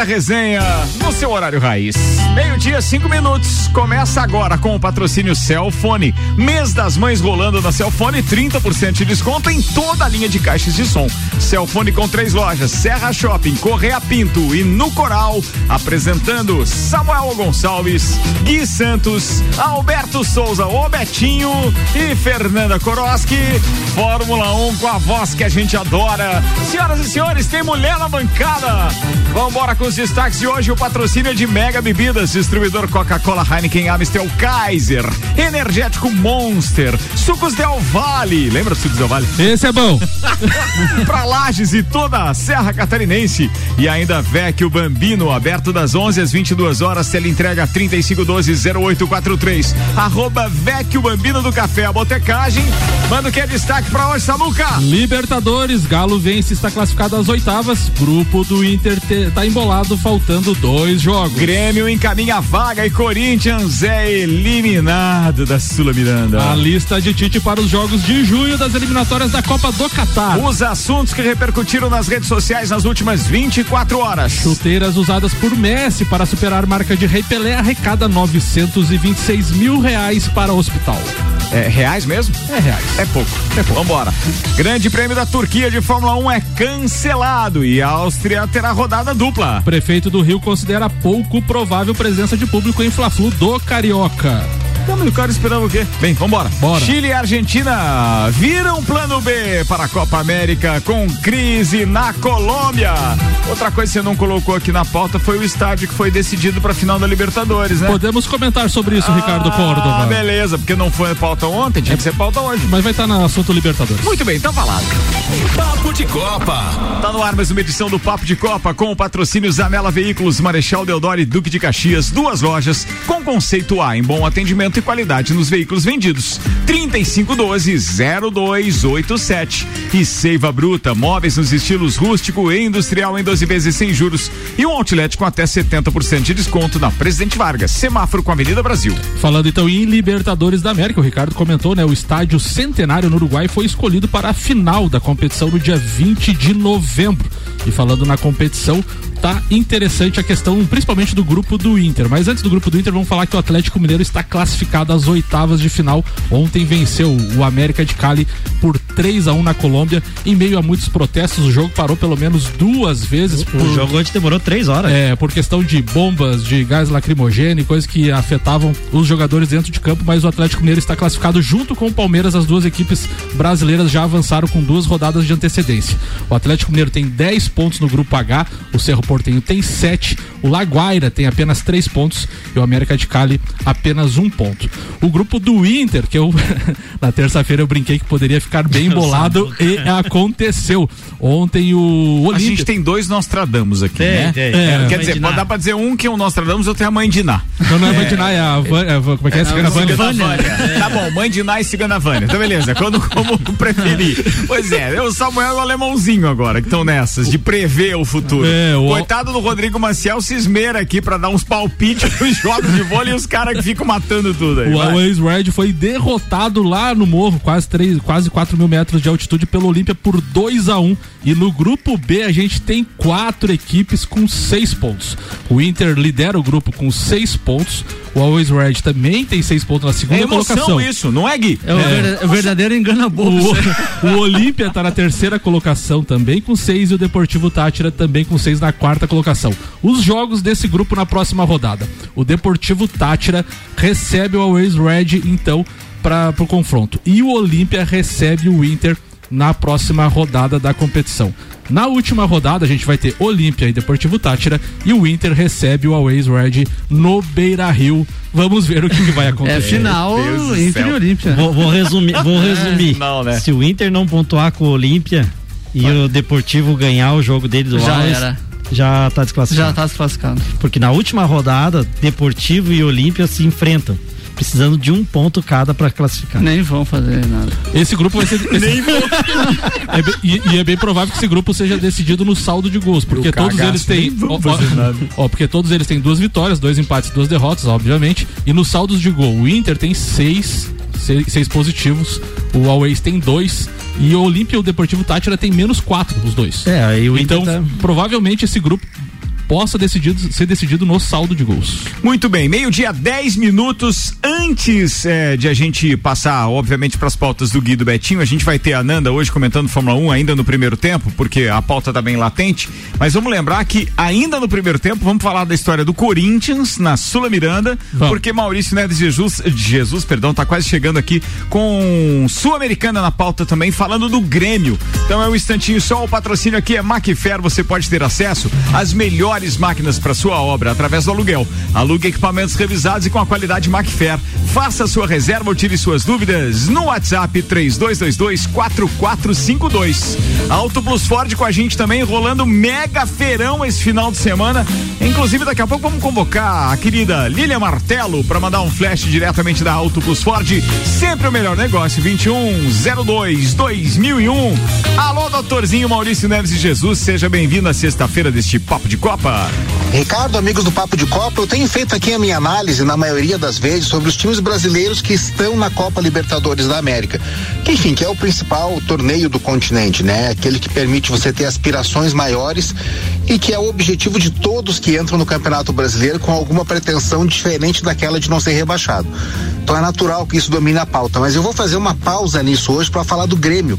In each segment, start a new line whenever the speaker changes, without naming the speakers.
A Sagrada Resenha, no seu horário raiz. Meio-dia, cinco minutos. Começa agora com o patrocínio Celfone. Mês das mães rolando na Celfone, 30% de desconto em toda a linha de caixas de som. Celfone com três lojas: Serra Shopping, Correia Pinto e no Coral. Apresentando Samuel Gonçalves, Gui Santos, Alberto Souza, o Betinho e Fernanda Koroski. Fórmula 1 com a voz que a gente adora. Senhoras e senhores, tem mulher na bancada. Vambora com os destaques de hoje. O patrocínio de Mega Bebidas, distribuidor Coca-Cola, Heineken, Amstel, Kaiser, Energético Monster, Sucos Del Vale. Lembra Sucos Del Vale?
Esse é bom.
pra Lages e toda a Serra Catarinense. E ainda Vecchio Bambino, aberto das 11 às 22 horas, tela entrega 3512-0843. Arroba Vecchio Bambino do Café, a botecagem. Manda o que é destaque pra hoje, Samuca?
Libertadores, Galo vence, está classificado às oitavas. Grupo do Inter te, tá embolado, faltando dois jogos.
Grêmio encaminha a vaga e Corinthians é eliminado da Sula Miranda.
A lista de Tite para os jogos de junho das eliminatórias da Copa do Catar.
Os assuntos que repercutiram nas redes sociais nas últimas 24 horas.
Chuteiras usadas por Messi para superar marca de Rei Pelé arrecada 926 mil reais para o hospital.
É reais mesmo?
É reais.
É pouco. É pouco. Vambora. Grande Prêmio da Turquia de Fórmula 1 é cancelado e a Áustria terá rodada dupla.
Prefeito do Rio considera pouco provável presença de público em Fla-Flu do Carioca.
Estamos o cara esperando o quê? Bem, vambora.
Bora.
Chile e Argentina viram plano B para a Copa América com crise na Colômbia. Outra coisa que você não colocou aqui na pauta foi o estádio que foi decidido para a final da Libertadores, né?
Podemos comentar sobre isso,
ah,
Ricardo Córdova.
Ah, beleza, porque não foi pauta ontem, tinha é, que ser pauta hoje.
Mas vai estar tá no assunto Libertadores.
Muito bem, então falado.
Papo de Copa.
Tá no ar mais uma edição do Papo de Copa com o patrocínio Zanela Veículos, Marechal Deodoro e Duque de Caxias, duas lojas com conceito A em bom atendimento e qualidade nos veículos vendidos. 3512-0287. E Seiva Bruta, móveis nos estilos rústico e industrial em 12 vezes sem juros. E um outlet com até 70% de desconto na Presidente Vargas, semáforo com a Avenida Brasil.
Falando então em Libertadores da América, o Ricardo comentou, né? O estádio Centenário no Uruguai foi escolhido para a final da competição no dia 20 de novembro. E falando na competição, tá interessante a questão, principalmente do grupo do Inter. Mas antes do grupo do Inter, vamos falar que o Atlético Mineiro está classificado às oitavas de final. Ontem venceu o América de Cali por 3 a 1 na Colômbia. Em meio a muitos protestos, o jogo parou pelo menos duas vezes. Por,
o jogo antes demorou três horas.
É, por questão de bombas, de gás lacrimogêneo, coisas que afetavam os jogadores dentro de campo. Mas o Atlético Mineiro está classificado junto com o Palmeiras. As duas equipes brasileiras já avançaram com duas rodadas de antecedência. O Atlético Mineiro tem 10 pontos no grupo H, o Cerro Portenho tem 7, o Laguaira tem apenas 3 pontos e o América de Cali apenas um ponto. O grupo do Inter, que eu na terça-feira eu brinquei que poderia ficar bem embolado e aconteceu. Ontem o
Olímpia... A gente tem dois Nostradamus aqui, tem, né? Tem. É, quer dizer, pode dar pra dizer um que é o Nostradamus, outro é a mãe de Ná.
Não, não é, é mãe de Ná, é a é, como é que é? é Cigana Vânia.
Tá bom, mãe de Ná e Cigana Vânia. Então beleza, quando como preferir. Pois é, o Samuel e o alemãozinho agora, que estão nessas, de prever o futuro. É, o... Coitado do Rodrigo Maciel se esmera aqui pra dar uns palpites nos jogos de vôlei e os caras que ficam matando tudo aí.
O Always Red foi derrotado lá no morro, quase, 3, quase 4 mil metros de altitude pelo Olímpia por 2 a 1 E no grupo B a gente tem quatro equipes com seis pontos. O Inter lidera o grupo com seis pontos. O Always Red também tem seis pontos na segunda é colocação.
isso, não é, Gui?
É, é. o verdadeiro engana bobo. O, o Olímpia está na terceira colocação também com seis e o Deportivo Tátira também com seis na quarta colocação. Os jogos desse grupo na próxima rodada. O Deportivo Tátira recebe o Always Red, então, para o confronto. E o Olímpia recebe o Inter na próxima rodada da competição. Na última rodada, a gente vai ter Olímpia e Deportivo Tátira e o Inter recebe o Always Red no Beira Rio. Vamos ver o que, que vai acontecer.
É final Inter e Olímpia. Vou, vou, resumir. Vou resumir. Não, né? Se o Inter não pontuar com o Olímpia e vai. o Deportivo ganhar o jogo dele do
Já
Always,
era
já tá desclassificado.
Já tá desclassificado.
Porque na última rodada, Deportivo e Olímpia se enfrentam precisando de um ponto cada para classificar.
Nem vão fazer nada.
Esse grupo vai ser. Nem vão. é, e, e, é bem provável que esse grupo seja decidido no saldo de gols, porque todos eles têm. Ó, ó, porque todos eles têm duas vitórias, dois empates, duas derrotas, obviamente. E nos saldos de gol, o Inter tem seis, seis, seis positivos, o Always tem dois E o Olímpia e o Deportivo Tátira tem menos quatro, os dois.
É, aí o
Então, tá... provavelmente esse grupo possa decidido, ser decidido no saldo de gols.
Muito bem, meio-dia, 10 minutos antes é, de a gente passar, obviamente, para as pautas do Guido Betinho. A gente vai ter a Nanda hoje comentando Fórmula 1 ainda no primeiro tempo, porque a pauta está bem latente. Mas vamos lembrar que ainda no primeiro tempo vamos falar da história do Corinthians na Sula Miranda, porque Maurício Neves Jesus, Jesus, perdão, tá quase chegando aqui com Sul-Americana na pauta também, falando do Grêmio. Então é um instantinho só, o patrocínio aqui é Macfair, você pode ter acesso às melhores melhores máquinas para sua obra através do aluguel. Alugue equipamentos revisados e com a qualidade Macfair. Faça sua reserva ou tire suas dúvidas no WhatsApp 3222 4452. Auto Plus Ford com a gente também rolando mega feirão esse final de semana. Inclusive daqui a pouco vamos convocar a querida Lilia Martelo para mandar um flash diretamente da Auto Plus Ford. Sempre o melhor negócio 2102 2001. Alô, doutorzinho Maurício Neves de Jesus, seja bem-vindo à sexta-feira deste Papo de Copa. Copa.
Ricardo, amigos do Papo de Copa, eu tenho feito aqui a minha análise, na maioria das vezes, sobre os times brasileiros que estão na Copa Libertadores da América. Que, enfim, que é o principal torneio do continente, né? Aquele que permite você ter aspirações maiores e que é o objetivo de todos que entram no Campeonato Brasileiro com alguma pretensão diferente daquela de não ser rebaixado. Então é natural que isso domine a pauta, mas eu vou fazer uma pausa nisso hoje para falar do Grêmio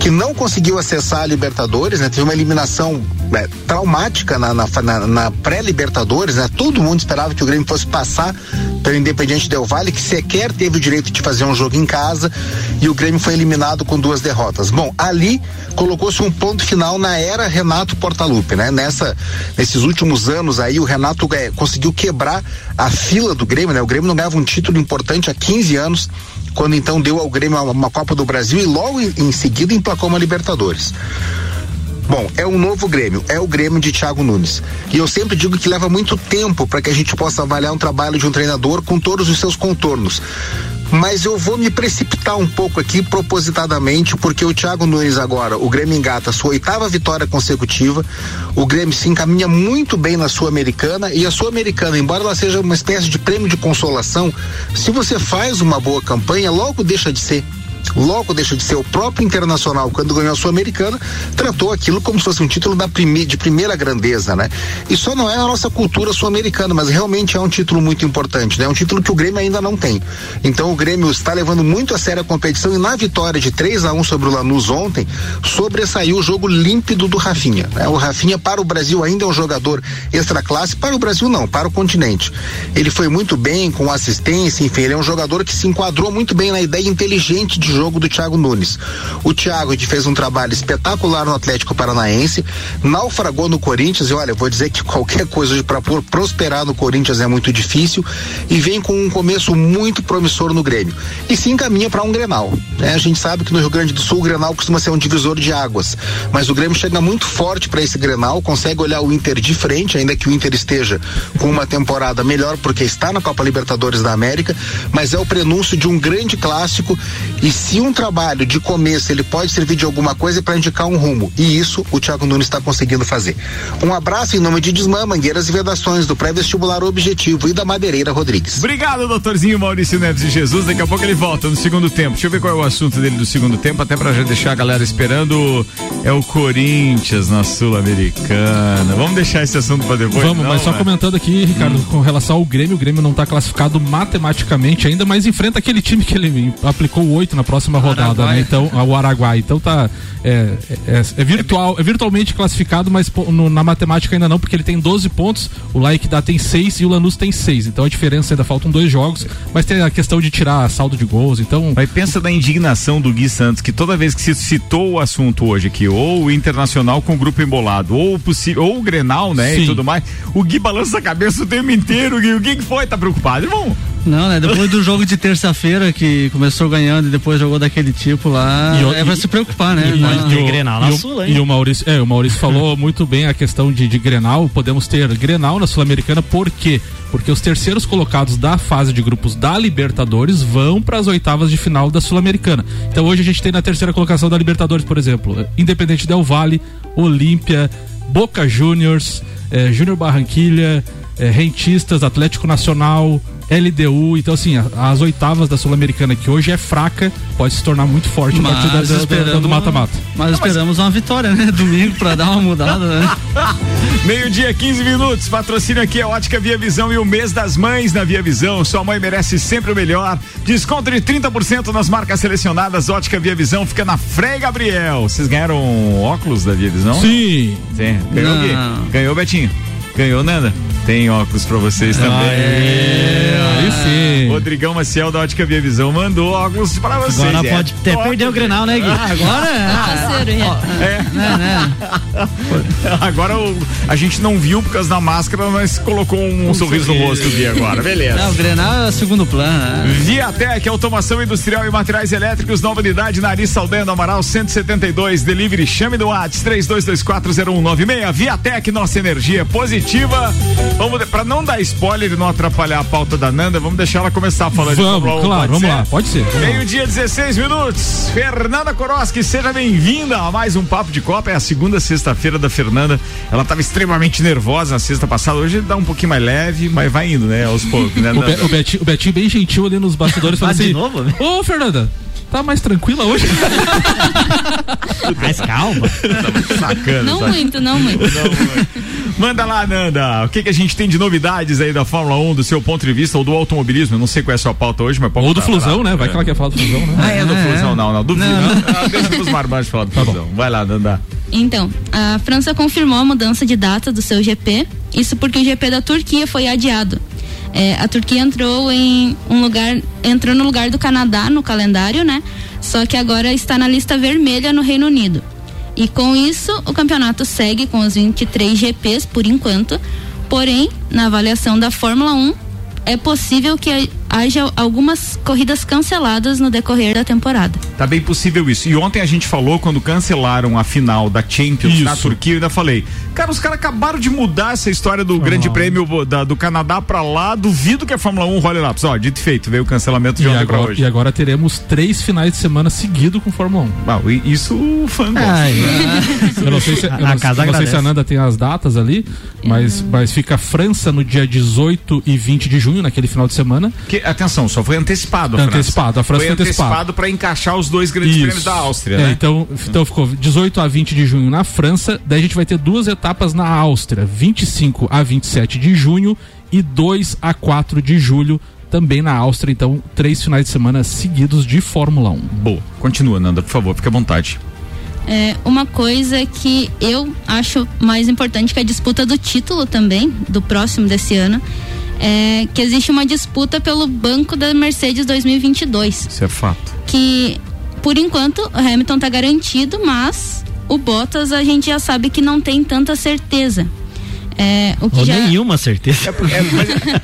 que não conseguiu acessar a Libertadores, né? Teve uma eliminação é, traumática na, na, na, na pré-Libertadores, né? Todo mundo esperava que o Grêmio fosse passar pelo Independiente Del Valle, que sequer teve o direito de fazer um jogo em casa, e o Grêmio foi eliminado com duas derrotas. Bom, ali colocou-se um ponto final na era Renato Portaluppi, né? Nessa, nesses últimos anos aí, o Renato é, conseguiu quebrar a fila do Grêmio, né? O Grêmio não ganhava um título importante há 15 anos quando então deu ao Grêmio uma, Copa do Brasil e logo em seguida emplacou uma Libertadores. Bom, é um novo Grêmio, é o Grêmio de Thiago Nunes. E eu sempre digo que leva muito tempo para que a gente possa avaliar um trabalho de um treinador com todos os seus contornos. Mas eu vou me precipitar um pouco aqui propositadamente, porque o Thiago Nunes agora, o Grêmio engata sua oitava vitória consecutiva, o Grêmio se encaminha muito bem na Sul-Americana. E a Sul-Americana, embora ela seja uma espécie de prêmio de consolação, se você faz uma boa campanha, logo deixa de ser logo deixa de ser o próprio Internacional, quando ganhou a Sul-Americana, tratou aquilo como se fosse um título da prime, de primeira grandeza, né? E só não é a nossa cultura sul-americana, mas realmente é um título muito importante, né? É um título que o Grêmio ainda não tem. Então o Grêmio está levando muito a sério a competição e na vitória de 3 a 1 sobre o Lanús ontem, sobressaiu o jogo límpido do Rafinha. Né? O Rafinha para o Brasil ainda é um jogador extra classe, para o Brasil não, para o continente. Ele foi muito bem com assistência, enfim, ele é um jogador que se enquadrou muito bem na ideia inteligente de jogo do Thiago Nunes. O Thiago fez um trabalho espetacular no Atlético Paranaense, naufragou no Corinthians e olha, vou dizer que qualquer coisa para prosperar no Corinthians é muito difícil e vem com um começo muito promissor no Grêmio e se encaminha para um Grenal. Né? A gente sabe que no Rio Grande do Sul o Grenal costuma ser um divisor de águas, mas o Grêmio chega muito forte para esse Grenal, consegue olhar o Inter de frente, ainda que o Inter esteja com uma temporada melhor porque está na Copa Libertadores da América, mas é o prenúncio de um grande clássico e se um trabalho de começo ele pode servir de alguma coisa para indicar um rumo. E isso o Thiago Nunes está conseguindo fazer. Um abraço em nome de Desmã, Mangueiras e Vedações, do pré-vestibular Objetivo e da Madeireira Rodrigues.
Obrigado, doutorzinho Maurício Neves de Jesus. Daqui a pouco ele volta no segundo tempo. Deixa eu ver qual é o assunto dele do segundo tempo, até para já deixar a galera esperando. É o Corinthians na Sul-Americana. Vamos deixar esse assunto para depois.
Vamos, não, mas só né? comentando aqui, Ricardo, hum. com relação ao Grêmio, o Grêmio não está classificado matematicamente ainda, mas enfrenta aquele time que ele aplicou oito na próxima rodada né? Então, o Araguai. Então tá. É, é, é, virtual, é virtualmente classificado, mas no, na matemática ainda não, porque ele tem 12 pontos, o Like dá tem 6 e o Lanús tem 6. Então a diferença ainda faltam dois jogos, mas tem a questão de tirar saldo de gols. Então.
Mas pensa na indignação do Gui Santos, que toda vez que se citou o assunto hoje aqui, ou o Internacional com o grupo embolado, ou o possível, ou o Grenal, né? Sim. E tudo mais, o Gui balança a cabeça o tempo inteiro, Gui. O que foi? Tá preocupado, irmão?
Não, né? Depois do jogo de terça-feira que começou ganhando e depois jogou daquele tipo lá, e, é pra se preocupar, né?
E, na, e, Grenal na Sul, hein? E o Maurício, é, o Maurício falou muito bem a questão de, de Grenal, podemos ter Grenal na Sul-Americana, por quê? Porque os terceiros colocados da fase de grupos da Libertadores vão para as oitavas de final da Sul-Americana. Então hoje a gente tem na terceira colocação da Libertadores, por exemplo, Independente Del Vale, Olímpia, Boca Juniors, eh, Júnior Barranquilha, eh, Rentistas, Atlético Nacional, LDU. Então, assim, as oitavas da Sul-Americana, que hoje é fraca, pode se tornar muito forte
mas a partir da, da, do mata-mata. Mas esperamos uma vitória, né? Domingo pra dar uma mudada, né?
Meio-dia, 15 minutos. Patrocínio aqui é Ótica Via Visão e o mês das mães na Via Visão. Sua mãe merece sempre o melhor. Desconto de 30% nas marcas selecionadas. Ótica Via Visão fica na Frei Gabriel. Vocês ganharam óculos da Via Visão?
Sim.
Sim. Ganhou o quê? Ganhou, Betinho? Ganhou, Nanda? Tem óculos pra vocês também.
Aê, aí sim.
Rodrigão Maciel da Ótica Via Visão mandou óculos pra vocês.
Agora é. pode até perder o Grenal, né, Gui?
Ah, agora é.
é. é. Né, agora o, a gente não viu por causa da máscara, mas colocou um, um sorriso no rosto Gui agora. Beleza.
Não, o Grenal é segundo plano. Né?
Viatec, automação industrial e materiais elétricos, nova unidade, Nariz Saldanha Amaral 172, delivery, chame do WhatsApp 32240196. Viatec, nossa energia positiva. Vamos, pra não dar spoiler e não atrapalhar a pauta da Nanda, vamos deixar ela começar a falar
vamos, de Fórmula 1. Claro, vamos ser? lá, pode ser.
Meio-dia, 16 minutos. Fernanda Koroski, seja bem-vinda a mais um Papo de Copa. É a segunda sexta-feira da Fernanda. Ela estava extremamente nervosa na sexta passada. Hoje dá um pouquinho mais leve, mas vai indo, né? Aos poucos, né?
o, Be o, Betinho, o Betinho bem gentil ali nos bastidores falando assim.
De novo, né?
Ô, Fernanda, tá mais tranquila hoje?
mais calma.
Tá sacana. Não muito, não muito. Não muito.
Manda lá, Nanda. O que, que a gente tem de novidades aí da Fórmula 1, do seu ponto de vista, ou do automobilismo? Eu não sei qual é a sua pauta hoje, mas
pode Ou do Flusão, né? Vai que ela quer falar do Flusão, né?
Ah, é do é. Flusão, não, não. Do não. Ah, deixa os marmantes falar do tá Flusão. Bom. Vai lá, Nanda.
Então, a França confirmou a mudança de data do seu GP. Isso porque o GP da Turquia foi adiado. É, a Turquia entrou em um lugar, entrou no lugar do Canadá no calendário, né? Só que agora está na lista vermelha no Reino Unido. E com isso, o campeonato segue com os 23 GPs por enquanto. Porém, na avaliação da Fórmula 1, é possível que haja algumas corridas canceladas no decorrer da temporada.
Tá bem possível isso. E ontem a gente falou quando cancelaram a final da Champions isso. na Turquia, eu ainda falei, cara, os caras acabaram de mudar essa história do oh. Grande Prêmio da, do Canadá pra lá, duvido que a Fórmula 1 role lá. Ó, dito e feito, veio o cancelamento de e ontem
agora,
pra hoje.
E agora teremos três finais de semana seguido com Fórmula 1.
Ah, isso o fã gosta.
eu não sei se, eu não, casa não sei se a Nanda tem as datas ali, mas, mas fica a França no dia 18 e 20 de junho, naquele final de semana.
Que, atenção, só foi antecipado
a Antecipado, a França foi,
foi antecipado para encaixar os dois grandes Isso. prêmios da Áustria, é, né?
Então, então ficou 18 a 20 de junho na França, daí a gente vai ter duas etapas na Áustria, 25 a 27 de junho e 2 a 4 de julho também na Áustria, então três finais de semana seguidos de Fórmula 1.
Boa. Continua, Nanda, por favor, fique à vontade.
É, uma coisa que eu acho mais importante que a disputa do título também, do próximo desse ano, é que existe uma disputa pelo banco da Mercedes 2022.
Isso é fato.
Que, por enquanto, o Hamilton está garantido, mas o Bottas a gente já sabe que não tem tanta certeza. É, o que
Ou
já...
nenhuma certeza.
É porque, é,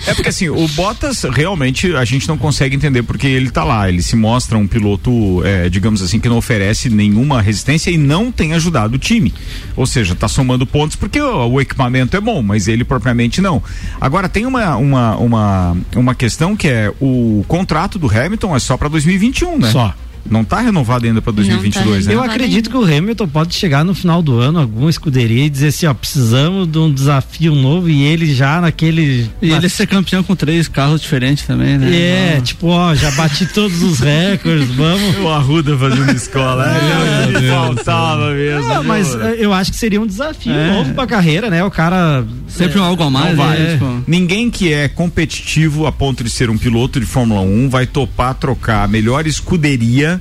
é porque, assim, o Bottas realmente a gente não consegue entender porque ele tá lá. Ele se mostra um piloto, é, digamos assim, que não oferece nenhuma resistência e não tem ajudado o time. Ou seja, tá somando pontos porque o, o equipamento é bom, mas ele propriamente não. Agora tem uma, uma, uma, uma questão que é o contrato do Hamilton é só para 2021, né?
Só.
Não está renovado ainda para 2022, tá né?
Eu acredito que o Hamilton pode chegar no final do ano, alguma escuderia e dizer assim, ó, precisamos de um desafio novo e ele já naquele.
E ele ser campeão com três carros diferentes também, né?
É, tipo, ó, já bati todos os recordes, vamos.
O Arruda fazendo escola, é, é, faltava mesmo.
Não, mas eh, eu acho que seria um desafio é. novo pra carreira, né? O cara.
Sempre é, algo a mais,
vai. É, tipo... Ninguém que é competitivo a ponto de ser um piloto de Fórmula 1 vai topar trocar a melhor escuderia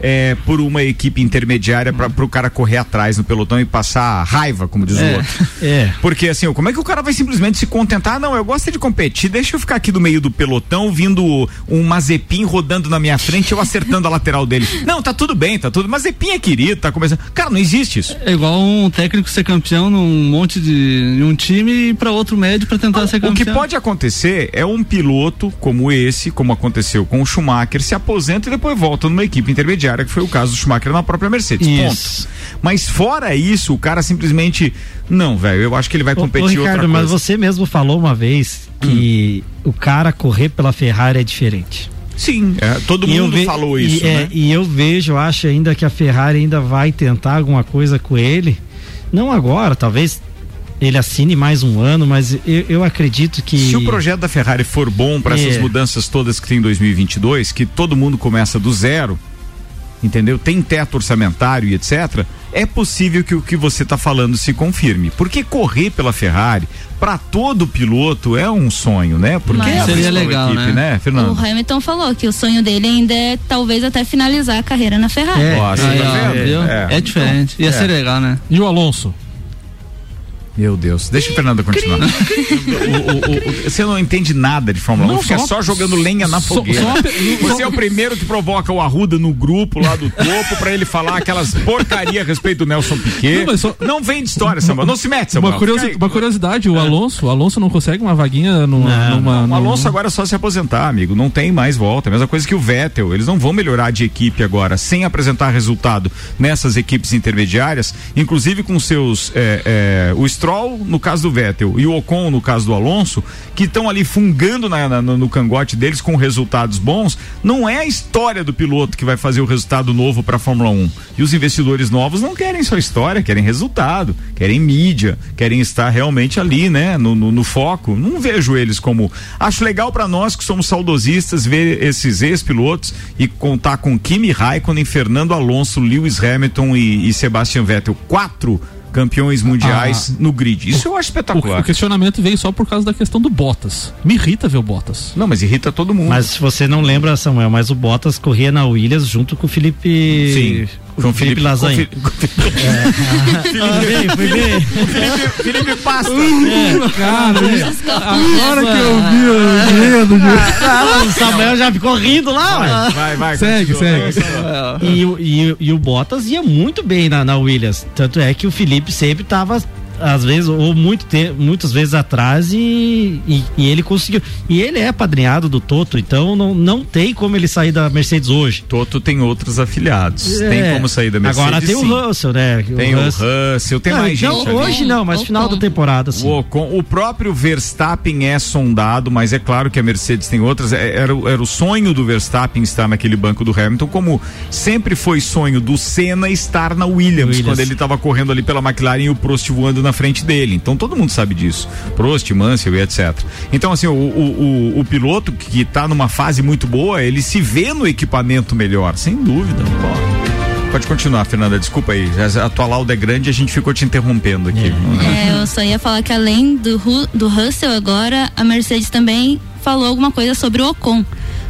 é, por uma equipe intermediária para o cara correr atrás no pelotão e passar raiva, como diz é, o outro. É. Porque assim, como é que o cara vai simplesmente se contentar? Não, eu gosto de competir, deixa eu ficar aqui no meio do pelotão, vindo um Mazepin rodando na minha frente, eu acertando a lateral dele. Não, tá tudo bem, tá tudo. Mazepin é querido, tá começando. Cara, não existe isso.
É igual um técnico ser campeão num monte de um time e para outro médio para tentar não, ser campeão.
O que pode acontecer é um piloto como esse, como aconteceu com o Schumacher, se aposenta e depois volta numa equipe intermediária intermediária, que foi o caso do Schumacher na própria Mercedes. Isso. Ponto. Mas fora isso, o cara simplesmente. Não, velho, eu acho que ele vai competir ô, ô, Ricardo,
mas você mesmo falou uma vez que hum. o cara correr pela Ferrari é diferente.
Sim, é, todo e mundo falou isso.
E, é,
né?
e eu vejo, acho ainda que a Ferrari ainda vai tentar alguma coisa com ele. Não agora, talvez ele assine mais um ano, mas eu, eu acredito que.
Se o projeto da Ferrari for bom para é. essas mudanças todas que tem em 2022, que todo mundo começa do zero, entendeu? Tem teto orçamentário e etc. É possível que o que você está falando se confirme. Porque correr pela Ferrari para todo piloto é um sonho, né? Porque Mas
é seria legal, equipe, né? né,
Fernando? O Hamilton falou que o sonho dele ainda é talvez até finalizar a carreira na Ferrari.
É, Nossa, tá é, é, é, diferente. Ia ser legal, né?
E o Alonso?
Meu Deus, deixa o Fernando continuar. o, o, o, você não entende nada de Fórmula não, 1, fica só, só jogando lenha na fogueira. Só, você é o primeiro que provoca o Arruda no grupo lá do topo para ele falar aquelas porcaria a respeito do Nelson Piquet. Não, só, não vem de história, Samuel. Não se mete, Samuel.
Uma, curiosi uma curiosidade, o é. Alonso, o Alonso não consegue uma vaguinha numa. Não, numa,
o Alonso agora é só se aposentar, amigo. Não tem mais volta. É a mesma coisa que o Vettel. Eles não vão melhorar de equipe agora sem apresentar resultado nessas equipes intermediárias, inclusive com seus. É, é, o Stroll, no caso do Vettel e o Ocon no caso do Alonso, que estão ali fungando na, na, no cangote deles com resultados bons, não é a história do piloto que vai fazer o resultado novo para a Fórmula 1. E os investidores novos não querem só história, querem resultado, querem mídia, querem estar realmente ali, né, no, no, no foco. Não vejo eles como. Acho legal para nós que somos saudosistas ver esses ex-pilotos e contar com Kimi Raikkonen, Fernando Alonso, Lewis Hamilton e, e Sebastian Vettel. Quatro campeões mundiais ah, no grid. Isso o, eu acho espetacular.
O, o, questionamento veio só por causa da questão do Bottas. Me irrita ver o Bottas.
Não, mas irrita todo mundo.
Mas se você não lembra, Samuel, mas o Bottas corria na Williams junto com o Felipe.
Sim.
João Felipe, Felipe Lasanha.
É. Felipe, Felipe, Felipe Pasta. Uh,
é. Cara, agora que eu vi o medo.
Ah, o Samuel já ficou rindo lá.
Vai, vai, vai
Segue, segue.
E, e, e, o Bottas ia muito bem na, na Williams. Tanto é que o Felipe sempre tava às vezes, ou muito tempo, muitas vezes atrás e, e, e, ele conseguiu. E ele é padrinhado do Toto, então não, não tem como ele sair da Mercedes hoje.
Toto tem outros afiliados. É, tem como sair da Mercedes.
Agora tem sim. o Russell, né?
Tem o Russell, Russell tem não, mais
então,
gente.
Hoje ali. não, mas o final da temporada, sim.
O, o próprio Verstappen é sondado, mas é claro que a Mercedes tem outras. É, era, era o sonho do Verstappen estar naquele banco do Hamilton, como sempre foi sonho do Senna estar na Williams, Williams. quando ele estava correndo ali pela McLaren e o Prost voando na frente dele. Então todo mundo sabe disso. Prost, Mansell e etc. Então, assim, o, o, o, o piloto que está numa fase muito boa, ele se vê no equipamento melhor, sem dúvida. Pode continuar, Fernanda. Desculpa aí. A tua lauda é grande e a gente ficou te interrompendo aqui.
É, eu só ia falar que além do, do Russell agora, a Mercedes também falou alguma coisa sobre o Ocon.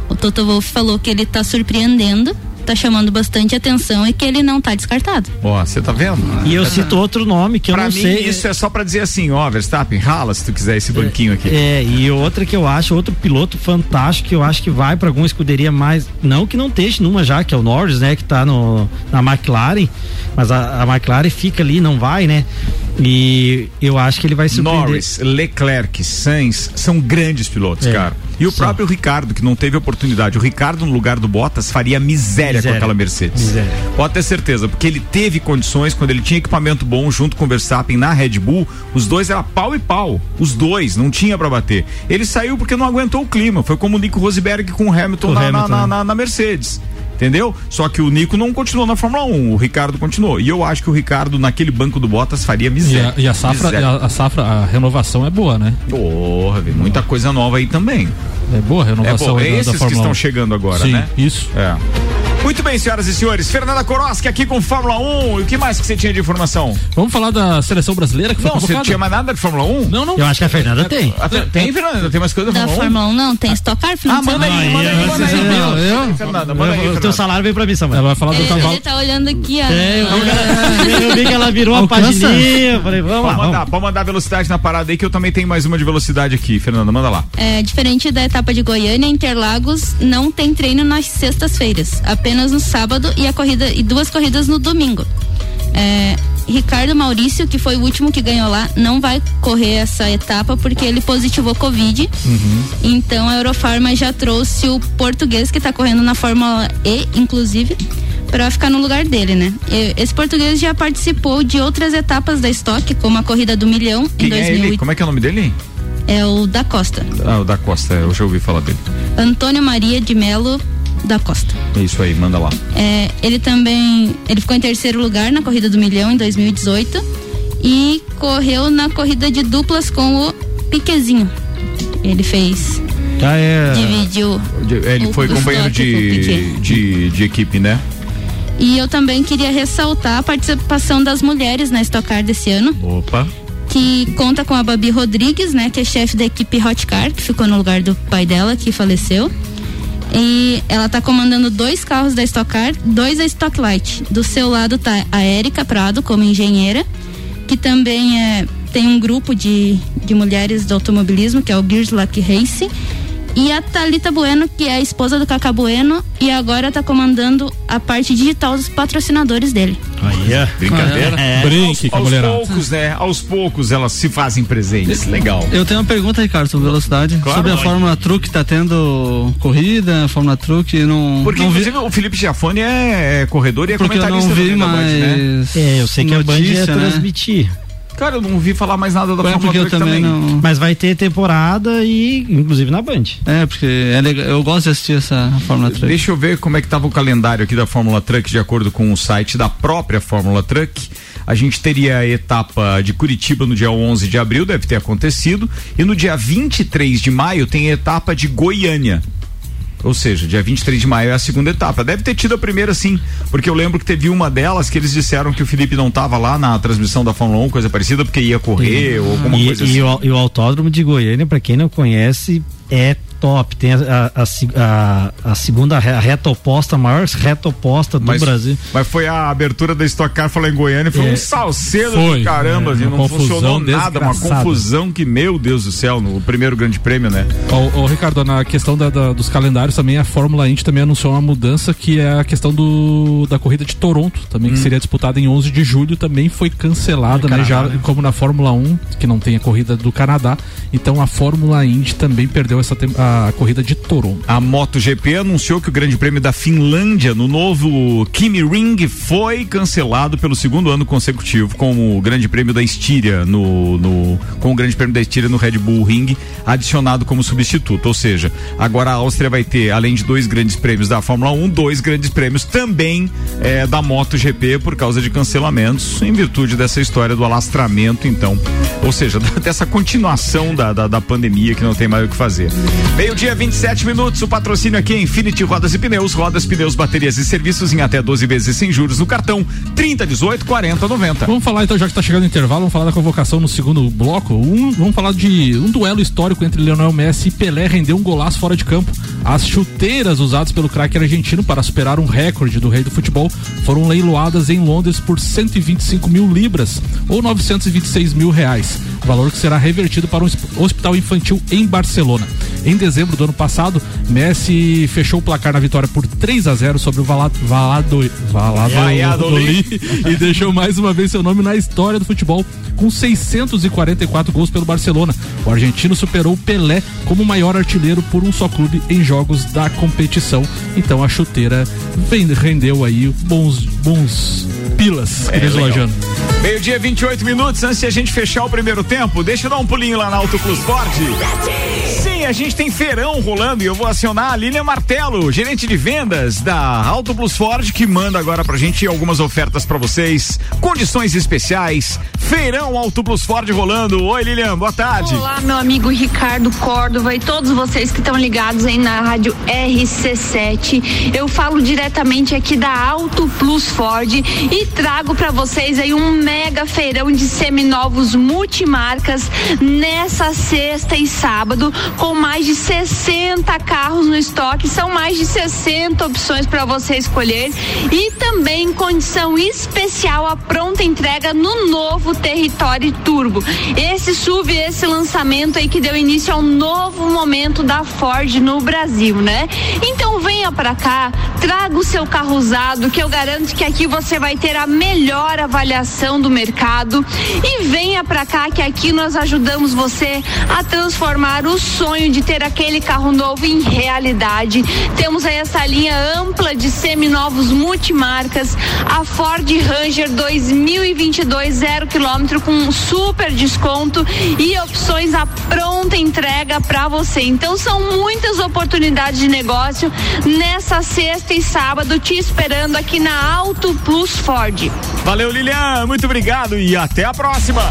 O Toto Wolff falou que ele está surpreendendo tá chamando bastante atenção e que ele não tá descartado.
Ó, você tá vendo?
E eu cito outro nome que eu pra não
mim,
sei.
Isso é só para dizer assim, ó, Verstappen, rala se tu quiser esse banquinho aqui.
É, e outra que eu acho, outro piloto fantástico que eu acho que vai para alguma escuderia mais, não que não esteja numa já, que é o Norris, né, que tá no, na McLaren, mas a, a McLaren fica ali, não vai, né? E eu acho que ele vai surpreender.
Norris, Leclerc, Sainz são grandes pilotos, é, cara. E o sim. próprio Ricardo, que não teve oportunidade. O Ricardo, no lugar do Bottas, faria miséria, miséria. com aquela Mercedes. Miséria. Pode ter certeza, porque ele teve condições, quando ele tinha equipamento bom junto com o Verstappen na Red Bull, os dois eram pau e pau. Os dois, não tinha para bater. Ele saiu porque não aguentou o clima. Foi como o Nico Rosberg com o Hamilton, o na, Hamilton. Na, na, na Mercedes entendeu? Só que o Nico não continuou na Fórmula 1, o Ricardo continuou. E eu acho que o Ricardo, naquele banco do Bottas, faria miséria.
E a, e a safra, a, a, safra, a renovação é boa, né?
Porra, muita coisa nova aí também.
É boa a renovação. É, boa.
é esses que estão chegando agora, Sim, né?
Isso.
É. Muito bem, senhoras e senhores. Fernanda Koroski aqui com Fórmula 1. E o que mais que você tinha de informação?
Vamos falar da seleção brasileira que foi
Não, você tinha mais nada de Fórmula 1?
Não, não.
Eu acho que a Fernanda tem.
tem, Fernanda? Tem mais coisa
da Fórmula 1? Da Fórmula 1 não, tem Stock Car
Ah, manda aí, manda aí, manda aí.
Fernanda, manda aí. O teu salário veio pra mim, Samuel.
Ela vai falar do cavalo.
Ele tá olhando aqui, ó.
É, eu vi que ela virou uma pagininha. Falei, vamos
lá. Mandar, pode mandar velocidade na parada aí que eu também tenho mais uma de velocidade aqui, Fernanda, manda lá.
É, diferente da etapa de Goiânia, Interlagos não tem treino nas sextas-feiras, apenas no sábado e a corrida e duas corridas no domingo. É, Ricardo Maurício, que foi o último que ganhou lá, não vai correr essa etapa porque ele positivou Covid. Uhum. Então a Eurofarma já trouxe o português que está correndo na Fórmula E, inclusive, para ficar no lugar dele, né? Esse português já participou de outras etapas da Stock, como a corrida do milhão
Quem em 2008. É
Como
é que é o nome dele?
É o da Costa.
Ah, o da Costa, eu já ouvi falar dele.
Antônio Maria de Melo da Costa.
É isso aí, manda lá.
É, ele também, ele ficou em terceiro lugar na corrida do milhão em 2018 e correu na corrida de duplas com o Piquezinho. Ele fez.
Ah, é.
Dividiu.
Ele
o-
foi companheiro de, de, de equipe, né?
E eu também queria ressaltar a participação das mulheres na Stock Car desse ano,
Opa.
que conta com a Babi Rodrigues, né, que é chefe da equipe Hot Car, que ficou no lugar do pai dela, que faleceu. E ela tá comandando dois carros da Stock Car, dois da Stock Light. Do seu lado tá a Érica Prado como engenheira, que também é, tem um grupo de, de mulheres do automobilismo, que é o Gears Luck Racing. E a Thalita Bueno, que é a esposa do Cacá Bueno, e agora tá comandando a parte digital dos patrocinadores dele.
Aí, é.
Brincadeira.
Brinque com a
Aos
mulherada.
poucos, né? Aos poucos elas se fazem presentes. Legal.
Eu tenho uma pergunta, Ricardo, sobre velocidade.
Claro,
sobre a
pode.
Fórmula Truck, tá tendo corrida, Fórmula Truck, não.
Porque,
não vi,
inclusive, o Felipe Giafone é, é corredor e é
porque eu
comentarista
não vi
também da Band, né?
mais.
É, eu sei que a Band ia
notícia, né?
transmitir.
Cara, eu não ouvi falar mais nada da
É,
Fórmula
porque eu
Truck
também não.
Mas vai ter temporada e, inclusive, na Band.
É, porque é legal, eu gosto de assistir essa Fórmula Truck.
Deixa eu ver como é que estava o calendário aqui da Fórmula Truck, de acordo com o site da própria Fórmula Truck. A gente teria a etapa de Curitiba no dia 11 de abril, deve ter acontecido, e no dia 23 de maio tem a etapa de Goiânia. Ou seja, dia 23 de maio é a segunda etapa. Deve ter tido a primeira sim, porque eu lembro que teve uma delas que eles disseram que o Felipe não estava lá na transmissão da Fórmula 1, coisa parecida, porque ia correr ou alguma
E,
coisa
e
assim.
o, e o autódromo de Goiânia, pra quem não conhece, é top. Tem a, a, a a- segunda a reta oposta, a maior reta oposta do
Mas,
Brasil.
mas foi a abertura da Stock Car falar em Goiânia, foi
É.
um salcedo
Foi,
do caramba,
é,
assim, não
confusão
funcionou nada, uma confusão que, meu Deus do céu, no primeiro grande prêmio, né?
Ô, ô, Ricardo, na questão da- da- dos calendários também, a Fórmula Indy também anunciou uma mudança que é a questão do, da corrida de Toronto, também
Hum.
que seria disputada em 11 de julho, também foi cancelada, né? Já como na Fórmula 1, que não tem a corrida do Canadá, então a Fórmula Indy também perdeu essa tem- a corrida de Toronto.
A MotoGP anunciou que o Grande Prêmio da Finlândia, no novo Kimi Ring, foi cancelado pelo segundo ano consecutivo, com o Grande Prêmio da Estíria no, no com o Grande Prêmio da Estíria no Red Bull Ring adicionado como substituto. Ou seja, agora a Áustria vai ter, além de dois grandes prêmios da Fórmula 1, dois grandes prêmios também eh, da MotoGP por causa de cancelamentos, em virtude dessa história do alastramento, então. Ou seja, dessa continuação da, da, da pandemia que não tem mais o que fazer. Meio-dia, 27 minutos. O patrocínio aqui é Infinity Rodas e Pneus, rodas, pneus, baterias e serviços em até 12 vezes sem juros no cartão 30, 18, 40, 90.
Vamos falar então, já que tá chegando o intervalo, vamos falar da convocação no segundo bloco. Um- vamos falar de um duelo histórico entre Lionel Messi e Pelé rendeu um golaço fora de campo. As chuteiras usadas pelo craque argentino para superar um recorde do rei do futebol foram leiloadas em Londres por 125 mil libras ou 926 mil reais, valor que será revertido para um hosp- hospital infantil em Barcelona. Em dezembro do ano passado, Messi fechou o placar na vitória por 3 a 0 sobre o Valado, Valado, Valladolid e deixou mais uma vez seu nome na história do futebol com 644 gols pelo Barcelona. O argentino superou o Pelé como o maior artilheiro por um só clube em jogos da competição. Então a chuteira vem- rendeu aí bons bons pilas,
É, Meio-dia, 28 minutos. Antes de a gente fechar o primeiro tempo, deixa eu dar um pulinho lá na Auto Plus Ford. Sim, a gente tem feirão rolando e eu vou acionar a Lilian Martelo, gerente de vendas da Auto Plus Ford, que manda agora pra gente algumas ofertas pra vocês, condições especiais. Feirão Auto Plus Ford rolando. Oi, Lilian, boa tarde.
Olá, meu amigo Ricardo Córdova e todos vocês que estão ligados aí na rádio RC7. Eu falo diretamente aqui da Auto Plus Ford e trago para vocês aí um mega feirão de seminovos multimarcas nessa sexta e sábado com mais de 60 carros no estoque. São mais de 60 opções para você escolher e também condição especial a pronta entrega no novo Território Turbo. Esse SUV, esse lançamento aí que deu início a um novo momento da Ford no Brasil, né? Então venha para cá, traga o seu carro usado, que eu garanto que aqui você vai ter a melhor avaliação do mercado e venha para cá que aqui nós ajudamos você a transformar o sonho sonho de ter aquele carro novo em realidade. Temos aí essa linha ampla de seminovos multimarcas, a Ford Ranger 2022 zero quilômetro com super desconto e opções à pronta entrega para você. Então são muitas oportunidades de negócio nessa sexta e sábado te esperando aqui na Auto Plus Ford.
Valeu, Lilian. Muito obrigado e até a próxima.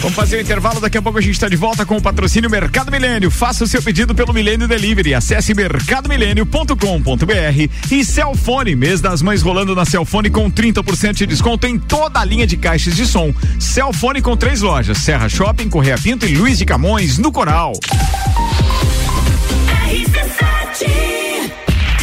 Vamos fazer o intervalo, daqui a pouco a gente está de volta com o patrocínio Mercado Milênio. Faça o seu pedido pelo Milênio Delivery. Acesse mercadomilênio.com.br e Celfone, mês das mães rolando na Celfone com 30% de desconto em toda a linha de caixas de som. Celfone com três lojas: Serra Shopping, Correia Pinto e Luiz de Camões, no Coral.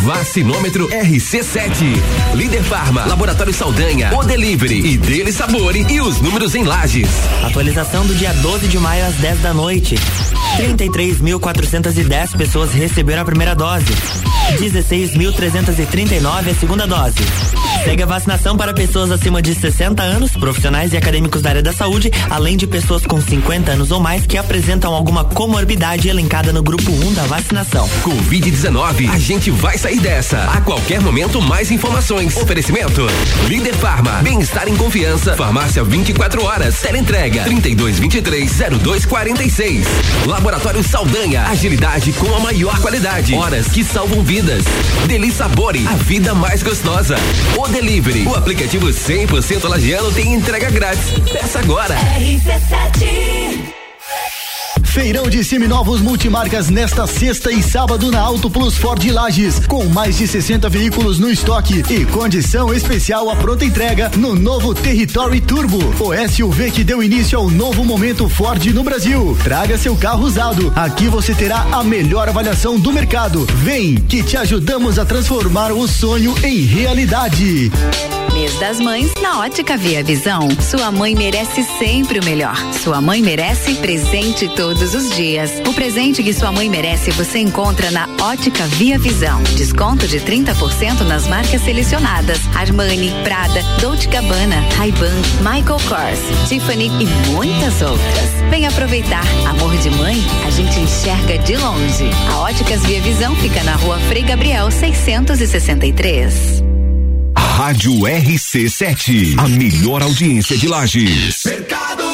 Vacinômetro RC7. Líder Farma, Laboratório Saldanha, O Delivery e Dele Sabore e os números em lajes.
Atualização do dia 12 de maio às 10 da noite. 33.410 pessoas receberam a primeira dose. 16.339 a segunda dose. Segue a vacinação para pessoas acima de 60 anos, profissionais e acadêmicos da área da saúde, além de pessoas com 50 anos ou mais que apresentam alguma comorbidade elencada no grupo 1 da vacinação.
Covid-19, a gente vai sair dessa. A qualquer momento, mais informações. Oferecimento: Líder Farma, bem-estar em confiança. Farmácia 24 horas. Teleentrega 3223-0246. Laboratório Saldanha, agilidade com a maior qualidade. Horas que salvam vidas. Deli Sabore, a vida mais gostosa. O Delivery, o aplicativo 100% lagiano tem entrega grátis. Peça agora.
RC7 Feirão de seminovos multimarcas nesta sexta e sábado na Auto Plus Ford Lages, com mais de 60 veículos no estoque e condição especial à pronta entrega no novo Territory Turbo, o SUV que deu início ao novo momento Ford no Brasil. Traga seu carro usado. Aqui você terá a melhor avaliação do mercado. Vem que te ajudamos a transformar o sonho em realidade.
Mês das Mães na Ótica Via Visão. Sua mãe merece sempre o melhor. Sua mãe merece presente todos os dias. O presente que sua mãe merece você encontra na Ótica Via Visão. Desconto de 30% nas marcas selecionadas: Armani, Prada, Dolce Gabbana, Ray-Ban, Michael Kors, Tiffany e muitas outras. Vem aproveitar. Amor de mãe, a gente enxerga de longe. A Óticas Via Visão fica na Rua Frei Gabriel 663.
Rádio RC7, a melhor audiência de Lages.
Mercado.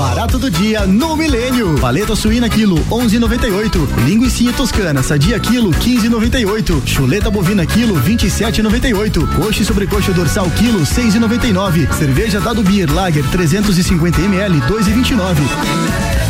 Barato do dia no Milênio. Paleta suína quilo 11,98. Linguiça toscana sadia quilo 15,98. Chuleta bovina quilo 27,98. Coxa e sobrecoxa dorsal quilo 6,99. Cerveja Dado Beer Lager 350 ml 2,29.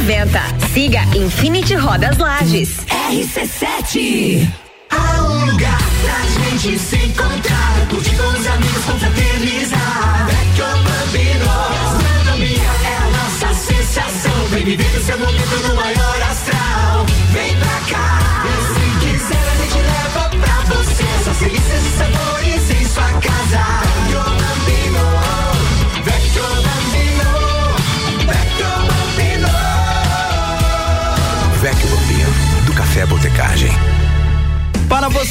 4090. Siga Infinity Rodas Lages.
RC7. Há um lugar pra gente se encontrar, curtir com os amigos, confraternizar. Vecchio Bambino, gastronomia é a nossa sensação. Vem viver o seu momento no maior astral. Vem pra cá.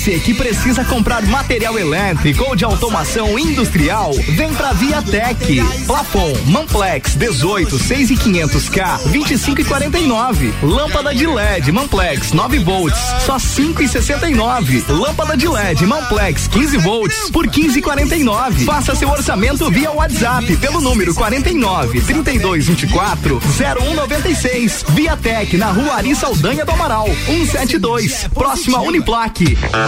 Você
que precisa comprar material elétrico ou de automação industrial, vem pra Viatec. Plafon, Manplex 18, 6 e 500K, 25 e 49. Lâmpada de LED, Manplex 9 volts, só 5 e 69. Lâmpada de LED, Manplex 15 volts, por 15 e 49. Faça seu orçamento via WhatsApp pelo número 49 32 24 0196. Viatec na Rua Ari Saldanha do Amaral, 172, próximo à Uniplaque.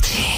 Magic.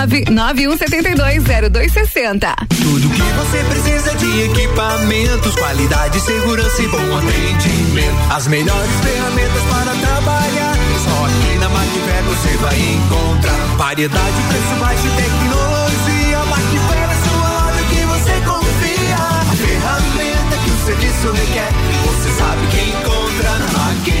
991720260.
Tudo que você precisa de equipamentos, qualidade, segurança e bom atendimento. As melhores ferramentas para trabalhar. Só aqui na Macfer você vai encontrar variedade, preço baixo e tecnologia. Macfer é sua loja que você confia. A ferramenta que o serviço requer, você sabe que encontra na Macfer.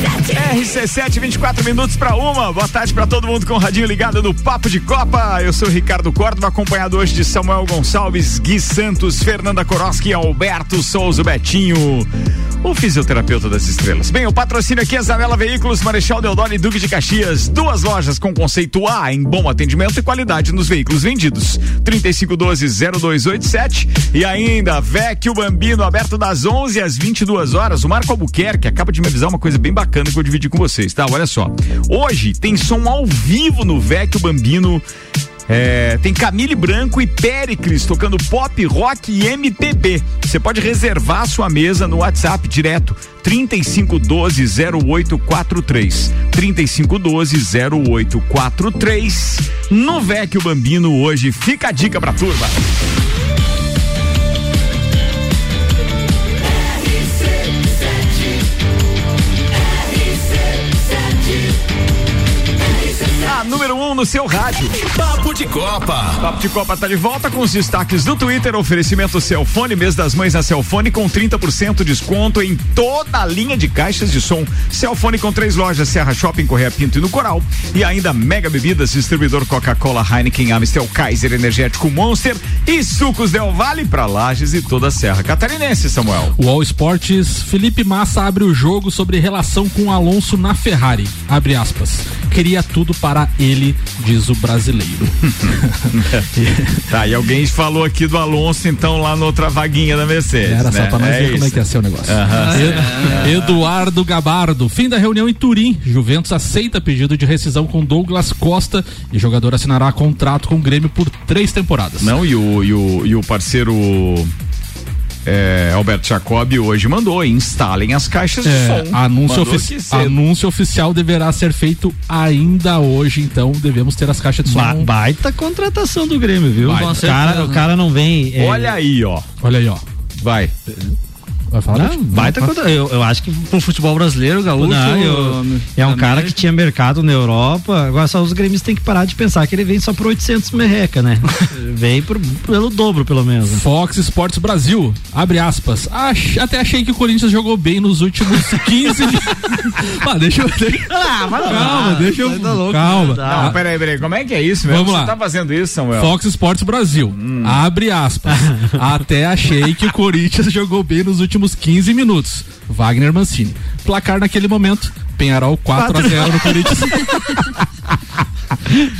RC7, 24 minutos para uma. Boa tarde para todo mundo com o radinho ligado no Papo de Copa. Eu sou o Ricardo Córdova, acompanhado hoje de Samuel Gonçalves, Gui Santos, Fernanda Koroski, Alberto Souza Betinho, o fisioterapeuta das estrelas. Bem, o patrocínio aqui é Zanela Veículos, Marechal Deodoro e Duque de Caxias. Duas lojas com conceito A em bom atendimento e qualidade nos veículos vendidos. 3512-0287 e ainda Vecchio Bambino, aberto das 11 às 22 horas. O Marco Albuquerque acaba de me avisar uma coisa bem bacana que eu vou dividir com vocês, tá? Olha só. Hoje tem som ao vivo no Vecchio Bambino. É, tem Camille Branco e Pericles tocando pop, rock e MPB. Você pode reservar sua mesa no WhatsApp direto 3512 0843. 3512 0843. No Vecchio Bambino hoje. Fica a dica pra turma. A número 1 um no seu rádio.
Papo de Copa.
Papo de Copa tá de volta com os destaques do Twitter. Oferecimento Celfone, mês das mães na Celfone com 30% desconto em toda a linha de caixas de som. Celfone com três lojas: Serra Shopping, Correia Pinto e no Coral. E ainda Mega Bebidas, distribuidor Coca-Cola, Heineken, Amstel, Kaiser, Energético Monster e Sucos Del Vale para Lages e toda a Serra Catarinense, Samuel.
O All Sports, Felipe Massa abre o jogo sobre relação com Alonso na Ferrari. Abre aspas. Queria tudo para ele, diz o brasileiro.
tá, e alguém falou aqui do Alonso, então, lá na outra vaguinha da Mercedes.
Era
né?
só pra nós ver como é que ia ser o negócio. Ed- Eduardo Gabardo, fim da reunião em Turim. Juventus aceita pedido de rescisão com Douglas Costa e jogador assinará contrato com o Grêmio por três temporadas.
Não, e o, e o, e o parceiro é, Alberto Jacob hoje mandou, instalem as caixas de
É,
som.
anúncio, ofici- anúncio oficial deverá ser feito ainda hoje, então devemos ter as caixas de som.
Ba- baita contratação do Grêmio, viu?
Baita.
O cara, o cara não vem. é,
Olha aí, ó.
Olha aí, ó.
Vai.
Vai falar?
Não, baita
Não,
contra- eu, eu acho que
pro futebol brasileiro, gaúcho.
Não, eu- é um cara que tinha mercado na Europa. Agora só os gremistas têm que parar de pensar que ele vem só por 800 merreca, né? vem por- pelo dobro, pelo menos.
Fox Sports Brasil, abre aspas. Ach- até achei que o Corinthians jogou bem nos últimos 15 dias. ah, deixa eu. Deixa,
Ah, vai lá.
calma, deixa eu. calma.
Não, peraí, peraí, como é que é isso, mesmo?
Vamos
Você
lá.
tá fazendo isso, Samuel?
Fox Sports Brasil, abre aspas. até achei que o Corinthians jogou bem nos últimos 15 minutos. Wagner Mancini. Placar naquele momento. Penharol 4x0 no Corinthians.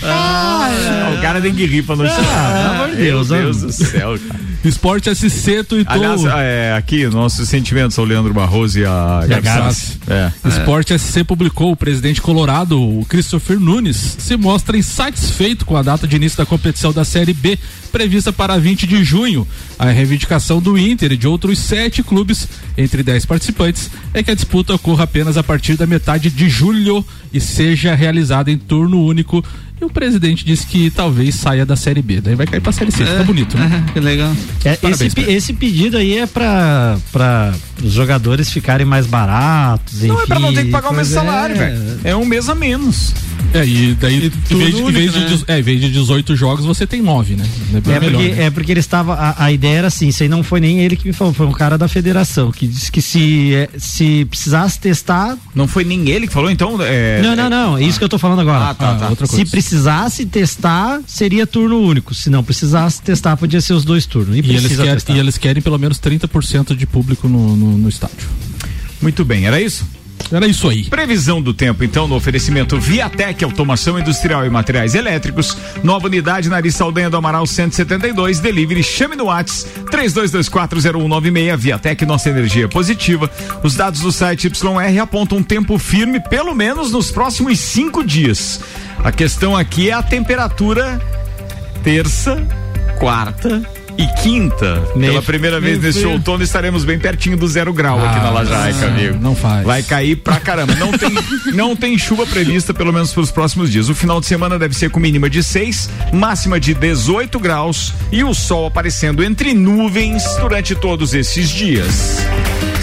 Ah, o cara tem que rir pra não chorar.
pelo amor de
Meu
Deus,
Deus
ó.
do céu, cara.
Esporte SC tuitou.
Aliás, é, aqui, nossos sentimentos ao Leandro Barroso e a
E a
Gabi. Sassi. É.
Esporte SC publicou o presidente colorado, o Christopher Nunes, se mostra insatisfeito com a data de início da competição da Série B, prevista para 20 de junho. A reivindicação do Inter e de outros sete clubes, entre 10 participantes, é que a disputa ocorra apenas a partir da metade de julho e seja realizada em turno único. E o presidente disse que talvez saia da Série B. Daí vai cair pra Série C. Fica bonito, né?
que legal.
É,
Parabéns
esse, esse pedido aí é pra, pra os jogadores ficarem mais baratos.
Não, é pra não ter que pagar o mesmo salário,
é.
velho. É um mês a menos.
É, e daí, em
tudo
vez, de, em
único,
vez de
né?
dez- é, em vez de 18 jogos, você tem 9, né? É,
É
melhor,
porque,
né?
é porque ele estava. A, a ideia era assim, isso aí não foi nem ele que me falou, foi um cara da federação, que disse que se, é, se precisasse testar.
Não foi nem ele que falou, então? É,
não, não, não. É isso que eu tô falando agora.
Ah, tá, tá. outra
Se
coisa.
Precisasse testar, seria turno único. Se não precisasse testar, podia ser os dois turnos. E,
E eles, e eles querem pelo menos 30% de público no, no, no estádio.
Muito bem, era isso?
Era isso aí.
Previsão do tempo, então, no oferecimento Viatec Automação Industrial e Materiais Elétricos. Nova unidade Nariz Saldanha do Amaral 172. Delivery, chame no Whats 32240196. Viatec, nossa energia é positiva. Os dados do site YR apontam um tempo firme, pelo menos nos próximos cinco dias. A questão aqui é a temperatura terça, quarta e quinta.
Meio-
Pela primeira vez
frio.
outono estaremos bem pertinho do zero grau aqui
Ah,
na Lajaica,
não,
amigo.
não faz.
Vai cair pra caramba. Não tem, não tem chuva prevista, pelo menos para os próximos dias. O final de semana deve ser com mínima de 6, máxima de 18 graus e o sol aparecendo entre nuvens durante todos esses dias.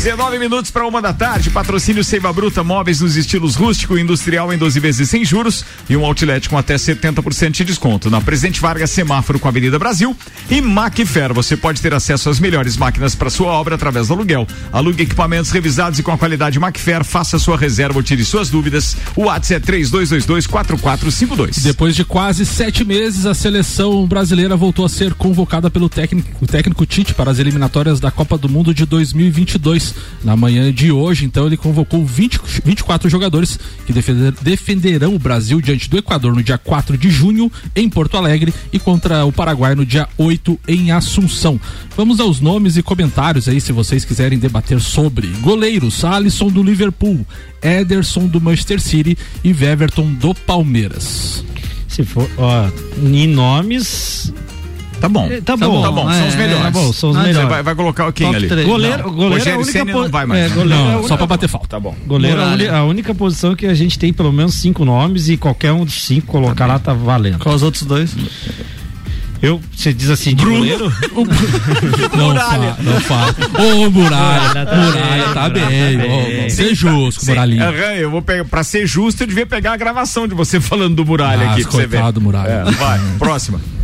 19 minutos para uma da tarde. Patrocínio Seiva Bruta, móveis nos estilos rústico e industrial em 12 vezes sem juros e um outlet com até 70% de desconto. Na Presidente Vargas, semáforo com a Avenida Brasil e Macfer. Você pode ter acesso às melhores máquinas para sua obra através do aluguel. Alugue equipamentos revisados e com a qualidade Macfer. Faça sua reserva ou tire suas dúvidas. O WhatsApp é 32224452.
Depois de quase sete meses, a seleção brasileira voltou a ser convocada pelo técnico, técnico Tite para as eliminatórias da Copa do Mundo de 2022. Na manhã de hoje, então, ele convocou 20, 24 jogadores que defender- defenderão o Brasil diante do Equador no dia 4 de junho em Porto Alegre e contra o Paraguai no dia 8 em Assunção. Vamos aos nomes e comentários aí se vocês quiserem debater sobre. Goleiros: Alisson do Liverpool, Ederson do Manchester City e Weverton do Palmeiras.
Se for, ó, em nomes.
Tá bom.
Tá bom,
Tá bom, são os
É,
melhores.
Tá bom, são os
Ah, você
melhores.
vai- vai colocar quem
Top
ali?
Goleiro,
Não.
goleiro é a
Rogério
única
não vai mais.
é, goleiro
Não,
é a
só pra bater falta.
Tá bom.
Goleiro é a,
Muralha.
única posição que a gente tem pelo menos cinco nomes e qualquer um dos cinco colocar lá tá valendo.
Qual os outros dois?
Eu, você diz assim, de goleiro?
Não fala, não fala. Ô, Muralha, Muralha tá bem. Ô, vamos ser justo,
Sim,
Muralhinha.
aham, eu vou pegar, pra ser justo, eu devia pegar a gravação de você falando do Muralha
Ah,
aqui pra você ver.
Muralha.
É, vai, próxima.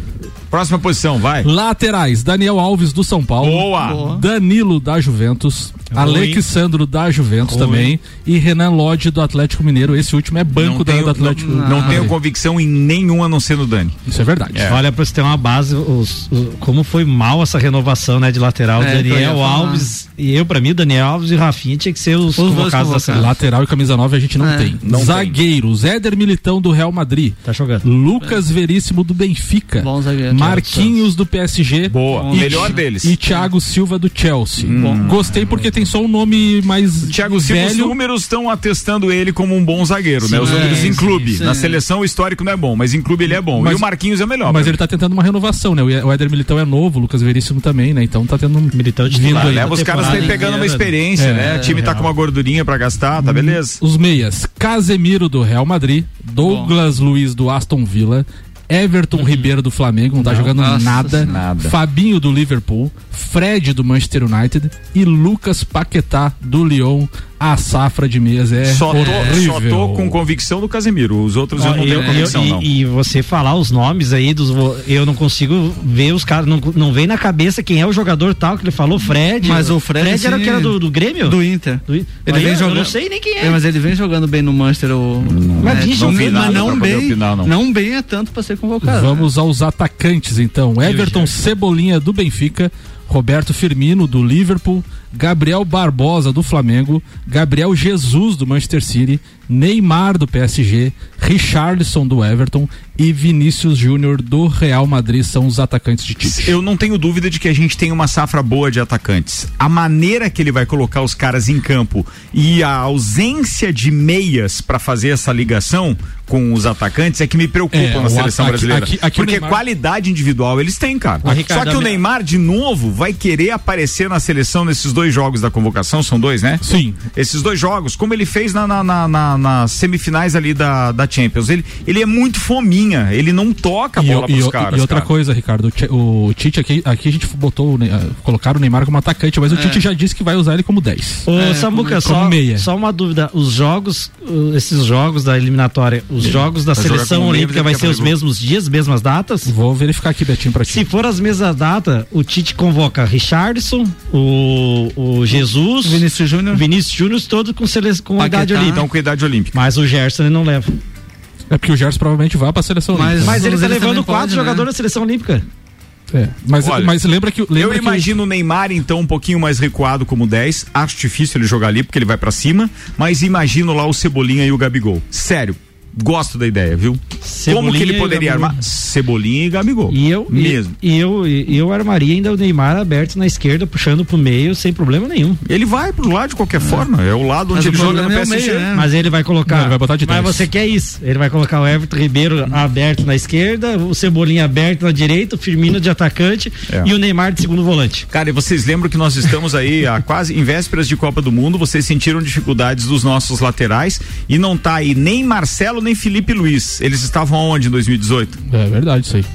Próxima posição, vai.
Laterais, Daniel Alves do São Paulo.
Boa. Boa.
Danilo da Juventus. Alexandro da Juventus
Ruim.
também. E Renan Lodge do Atlético Mineiro. Esse último é banco
Não
da,
tenho,
do Atlético
não, não tenho convicção em nenhum a não ser no Dani.
Isso é verdade.
É.
Olha, pra você ter uma base, os- o- como foi mal essa renovação, né, de lateral.
É, ia
Daniel. Alves e eu, pra mim, Daniel Alves e Rafinha tinha que ser os,
dois
convocados da
convocados.
seleção.
Lateral e camisa 9 a gente não
É,
tem.
não
Zagueiros, Éder Militão do Real Madrid.
Tá jogando.
Lucas Veríssimo do Benfica.
Bom zagueiro.
Marquinhos do PSG.
Boa, o
E-
melhor deles.
E Thiago Silva do Chelsea.
Hum.
Gostei porque tem só um nome mais
Thiago Silva, os
velho.
números estão atestando ele como um bom zagueiro, né? Os
Sim,
números em
sim,
clube.
sim.
Na seleção o histórico não é bom, mas em clube ele é bom.
Mas-
e o Marquinhos é melhor.
Mas
pra
ele tá tentando uma renovação, né? O Éder Militão é novo, o Lucas Veríssimo também, né? Então tá tendo um
Militão de
vindo aí.
Leva os caras aí pegando uma
inteira.
experiência,
É,
né? O time tá com uma gordurinha pra gastar, tá beleza?
Os meias, Casemiro do Real Madrid, Douglas Luiz do Aston Villa, Everton Ribeiro do Flamengo, não tá
Não,
jogando
nossa
nada.
Nada.
Fabinho do Liverpool, Fred do Manchester United e Lucas Paquetá do Lyon. A safra de meias é
Só tô,
horrível.
só tô com convicção do Casemiro. Os outros eu
Ó,
não tenho
eu-
convicção,
eu-
não.
e, e você falar os nomes aí dos. Eu não consigo ver os caras. Não, não vem na cabeça quem é o jogador tal que ele falou, Fred.
Mas o Fred,
era o que era do, do Grêmio?
Do Inter.
Do-
Ele vem
eu-
jogando.
Eu não sei nem quem é.
É, mas ele vem jogando bem no Manchester. O...
Mas
é,
vem jogando,
mas não bem.
opinar, não.
não. bem é tanto pra ser convocado.
Vamos aos atacantes, então. Everton Cebolinha do Benfica, Roberto Firmino do Liverpool, Gabriel Barbosa do Flamengo, Gabriel Jesus do Manchester City, Neymar do PSG, Richarlison do Everton e Vinícius Júnior do Real Madrid são os atacantes de Tite.
Eu não tenho dúvida de que a gente tem uma safra boa de atacantes. A maneira que ele vai colocar os caras em campo e a ausência de meias para fazer essa ligação com os atacantes é que me preocupa
É,
na seleção
ataque-
brasileira.
aqui- aqui
Porque
Neymar-
qualidade individual eles têm, cara.
Ricardo,
Só que o Neymar, de novo, vai querer aparecer na seleção nesses dois jogos da convocação. São dois, né?
Sim.
Esses dois jogos, como ele fez na, na, na- na- nas semifinais ali da, da Champions. Ele, ele é muito fominha, ele não toca a
E,
bola
e-
pros
e
caras.
outra
cara.
coisa, Ricardo, o Ti- o Tite aqui, aqui a gente botou, ah, colocaram o Neymar como atacante, mas o Tite já disse que vai usar ele como 10.
Ô,
É,
Samuca,
como
só,
meia.
só uma dúvida. Os jogos, uh, esses jogos da eliminatória, os jogos da
Vai
seleção olímpica vai ser os mesmos dias, mesmas datas?
Vou verificar aqui, Betinho, pra ti.
Se for as mesmas datas, o Tite convoca Richardson, o, o Jesus,
Vinícius Júnior.
Vinícius Júnior, todos com, sele... com
Paquetá.
idade olímpica.
Então, com idade olímpica.
Mas o Gerson ele não leva.
É porque o Gerson provavelmente vai pra seleção
Mas-
olímpica.
Mas ele tá
eles
levando quatro
pode, né?
jogadores da seleção olímpica.
É, mas,
Olha,
mas lembra que. Lembra
eu
que o-
imagino o Neymar, então, um pouquinho mais recuado como 10. Acho difícil ele jogar ali, porque ele vai pra cima. Mas imagino lá o Cebolinha e o Gabigol. Sério, gosto da ideia, viu? como
Cebolinha
que ele poderia armar? Cebolinha e Gabigol.
E eu,
Mesmo.
E, e eu, e eu armaria ainda o Neymar aberto na esquerda, puxando pro meio, sem problema nenhum.
Ele vai pro lado de qualquer forma. É o lado
Mas
onde
o
ele joga no
problema é o
PSG.
meio, né?
Mas ele vai colocar.
Não, ele vai botar de
Mas você quer isso? Ele vai colocar o Everton Ribeiro aberto na esquerda, o Cebolinha aberto na direita, o Firmino de atacante
É.
e o Neymar de segundo volante.
Cara, e vocês lembram que nós estamos aí a quase em vésperas de Copa do Mundo, vocês sentiram dificuldades dos nossos laterais e não tá aí nem Marcelo nem Felipe Luiz. Eles estavam onde em 2018?
É verdade isso aí.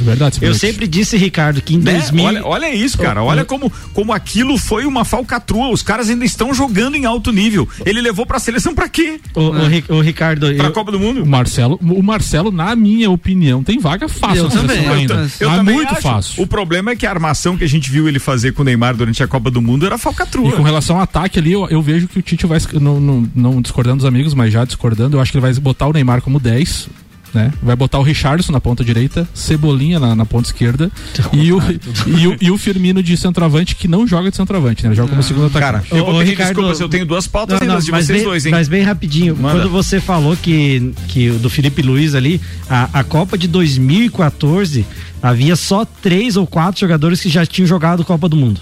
É verdade.
Eu sempre disse, Ricardo, que em
Né?
2000.
Olha, olha isso, cara. Olha como, como aquilo foi uma falcatrua. Os caras ainda estão jogando em alto nível. Ele levou pra seleção pra quê?
O, o Ri- o Ricardo,
Pra
eu-
Copa do Mundo?
O Marcelo, o Marcelo, na minha opinião, tem vaga fácil
Eu
na seleção
também, eu
ainda.
Eu
Ah,
também
muito
acho.
fácil.
O problema é que a armação que a gente viu ele fazer com o Neymar durante a Copa do Mundo era falcatrua.
E com relação ao ataque ali, eu, eu vejo que o Tite vai, não, não, não discordando dos amigos, mas já discordando, eu acho que ele vai botar o Neymar como 10, né? Vai botar o Richardson na ponta direita, Cebolinha na, na ponta esquerda e o, e, o, e o Firmino de centroavante, que não joga de centroavante, né? Ele joga como segundo
Cara,
atacante.
eu vou pedir
Ricardo-
desculpas, eu tenho duas pautas
Não, não,
de
mas
vocês
bem,
dois, hein?
Mas bem rapidinho,
Manda.
quando você falou que, que do Felipe Luiz ali, a, a Copa de 2014, havia só três ou quatro jogadores que já tinham jogado Copa do Mundo.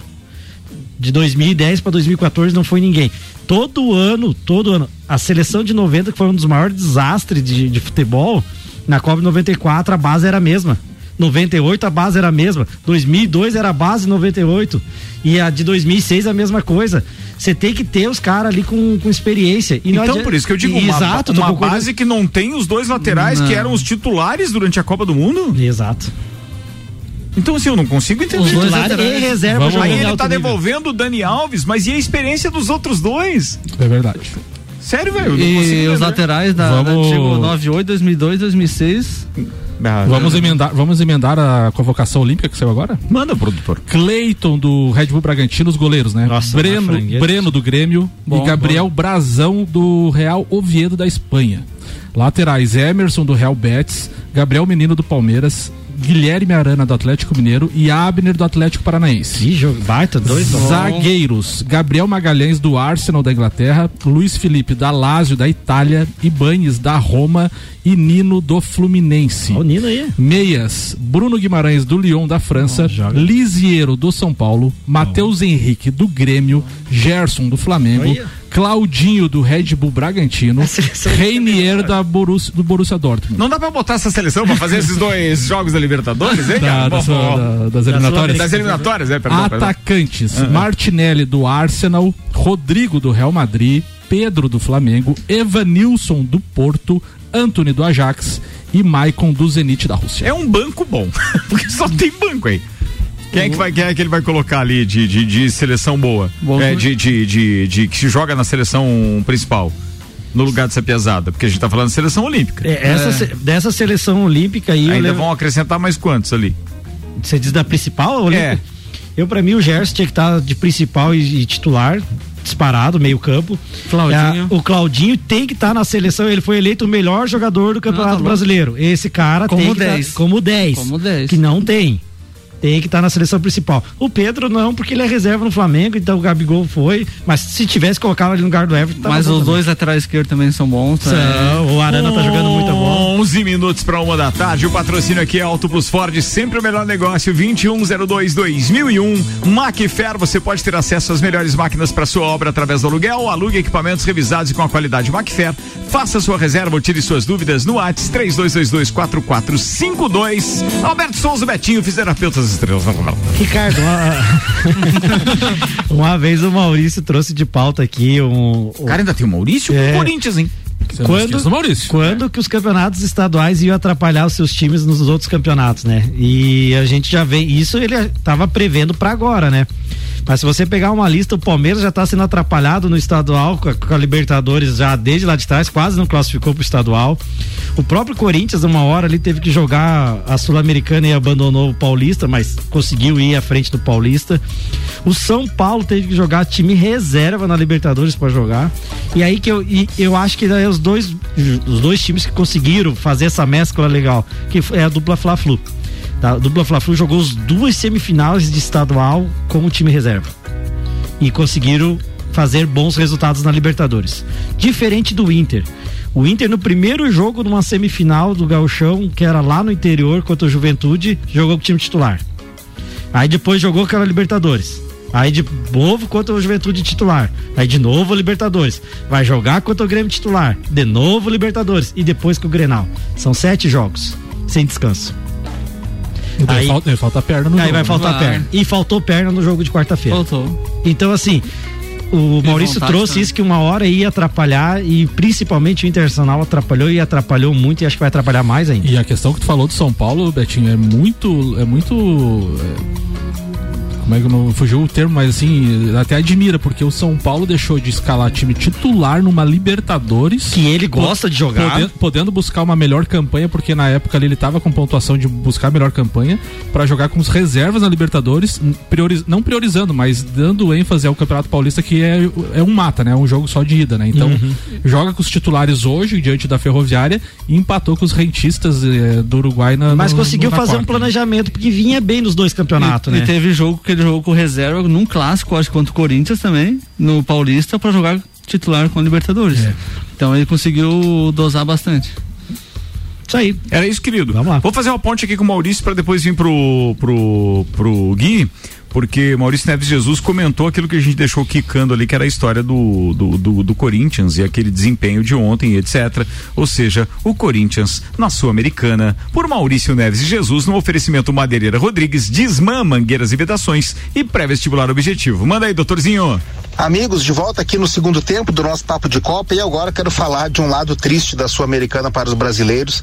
De 2010 para 2014 não foi ninguém. Todo ano, todo ano, a seleção de 90, que foi um dos maiores desastres de, de futebol, na Copa de 94 a base era a mesma. 98 a base era a mesma. 2002 era a base 98. E a de 2006 a mesma coisa. Você tem que ter os caras ali com, com experiência. E não
Então,
adianta-
por isso que eu digo uma,
Exato,
uma
concordando.
base que não tem os dois laterais que eram os titulares durante a Copa do Mundo.
Exato.
Então, assim, eu não consigo entender.
Os dois laterais e reserva
Aí ele tá
nível.
devolvendo o Dani Alves, mas e a experiência dos outros dois?
É verdade.
Sério, velho?
E os laterais da, da
Vamos-
antigo 98, 2002, 2006.
Ah,
Vamos emendar, vamos emendar a convocação olímpica que saiu agora?
Manda, produtor.
Cleiton do Red Bull Bragantino, os goleiros, né?
Nossa,
Breno. Breno do Grêmio
Bom,
e Gabriel Brazão do Real Oviedo da Espanha. Laterais Emerson do Real Betis, Gabriel Menino do Palmeiras, Guilherme Arana do Atlético Mineiro e Abner do Atlético Paranaense.
Que jogo, baita, dois
Zagueiros: Gabriel Magalhães do Arsenal da Inglaterra, Luiz Felipe da Lazio da Itália, Ibanes da Roma e Nino do Fluminense.
Olha o Nino aí.
Meias, Bruno Guimarães do Lyon da França, Lisiero do São Paulo, Matheus Henrique do Grêmio, Gerson do Flamengo,
Olha.
Claudinho do Red Bull Bragantino, Reinier da Borussia, do Borussia Dortmund.
Não dá pra botar essa seleção pra fazer esses dois jogos da Libertadores, hein,
Da-
cara?
da das eliminatórias.
Das eliminatórias, é, perdão. perdão.
Atacantes: Martinelli do Arsenal, Rodrigo do Real Madrid, Pedro do Flamengo, Evanilson do Porto, Anthony do Ajax e Maicon do Zenit da Rússia.
É um banco bom, porque só tem banco aí. Quem é que, vai, quem é que ele vai colocar ali de, de, de seleção boa? É, de, de, de, de, que se joga na seleção principal? No lugar dessa pesada? Porque a gente tá falando de seleção olímpica.
É, essa, se- Dessa seleção olímpica aí.
Ainda
levo-
vão acrescentar mais quantos ali?
Você diz da principal olímpica?
É.
Eu, pra mim, o Gerson tinha que estar de principal e, e titular, disparado, meio campo.
Claudinho.
É, o Claudinho tem que estar na seleção, ele foi eleito o melhor jogador do Campeonato
louco.
Brasileiro. Esse cara
Como
tem que tá-
10.
como 10.
Como 10.
Que não tem. Tem que estar na seleção principal. O Pedro não, porque ele é reserva no Flamengo, então o Gabigol foi. Mas se tivesse colocado ali no lugar do Everton,
Mas os
também.
dois laterais esquerdos também são bons. tá?
São, o Arana tá jogando muita bola.
11 minutos para uma da tarde. O patrocínio aqui é Auto Plus Ford, sempre o melhor negócio. 2102-2001. Macfer, você pode ter acesso às melhores máquinas para sua obra através do aluguel. Alugue equipamentos revisados e com a qualidade Macfer. Faça sua reserva ou tire suas dúvidas no ATS 32224452. Alberto Souza Betinho, fisioterapeutas estrelas.
Ricardo, uma... uma vez o Maurício trouxe de pauta aqui um. O
cara ainda tem o Maurício?
É.
O Corinthians, hein?
não
Quando,
Maurício.
quando que os campeonatos estaduais iam atrapalhar os seus times nos outros campeonatos, né? E a gente já vê isso, ele estava prevendo para agora, né? Mas se você pegar uma lista, o Palmeiras já está sendo atrapalhado no estadual com a, com a Libertadores já desde lá de trás, quase não classificou pro estadual. O próprio Corinthians, uma hora ali, teve que jogar a Sul-Americana e abandonou o Paulista, mas conseguiu ir à frente do Paulista. O São Paulo teve que jogar time reserva na Libertadores para jogar. E aí que eu, e eu acho que daí os dois, os dois times que conseguiram fazer essa mescla legal, que é a dupla Fla-Flu. Tá? A dupla Fla-Flu jogou as duas semifinais de estadual como time reserva. E conseguiram fazer bons resultados na Libertadores. Diferente do Inter. O Inter no primeiro jogo numa semifinal do Gauchão, que era lá no interior contra o Juventude, jogou com o time titular. Aí depois jogou com a Libertadores. Aí de novo contra o Juventude titular. Aí de novo Libertadores. Vai jogar contra o Grêmio titular. De novo Libertadores. E depois com o Grenal. São sete jogos. Sem descanso. Aí-
falta, falta perna no
Aí
jogo,
vai
né?
faltar
Vai.
perna. E faltou perna no jogo de quarta-feira.
Faltou.
Então, assim, o Maurício trouxe
também.
isso que uma hora ia atrapalhar e principalmente o Internacional atrapalhou e atrapalhou muito e acho que vai atrapalhar mais ainda.
E a questão que tu falou do São Paulo, Betinho, é muito. É muito. Como é que não fugiu o termo, mas assim, até admira, porque o São Paulo deixou de escalar time titular numa Libertadores.
Que ele gosta de jogar.
Podendo, podendo buscar uma melhor campanha, porque na época ali ele tava com pontuação de buscar a melhor campanha, pra jogar com os reservas na Libertadores, priori- não priorizando, mas dando ênfase ao Campeonato Paulista, que é, é um mata, né? É um jogo só de ida, né? Então,
Uhum.
joga com os titulares hoje, diante da Ferroviária, e empatou com os rentistas eh, do Uruguai na.
Mas
no-
conseguiu
na
fazer um
quarta.
planejamento, porque vinha bem nos dois campeonatos,
e,
né?
e teve jogo que ele jogou com reserva num clássico, acho que contra o Corinthians também, no Paulista, pra jogar titular com o Libertadores.
É.
Então ele conseguiu dosar bastante.
Isso aí.
Era isso, querido.
Vamos lá.
Vou fazer uma ponte aqui com o Maurício para depois vir pro, pro, pro Gui, porque Maurício Neves Jesus comentou aquilo que a gente deixou quicando ali, que era a história do, do, do, do Corinthians e aquele desempenho de ontem, etc. Ou seja, o Corinthians na Sul-Americana, por Maurício Neves Jesus, no oferecimento Madeireira Rodrigues, Desmã, Mangueiras e Vedações e pré-vestibular objetivo. Manda aí, doutorzinho.
Amigos, de volta aqui no segundo tempo do nosso Papo de Copa e agora quero falar de um lado triste da Sul-Americana para os brasileiros,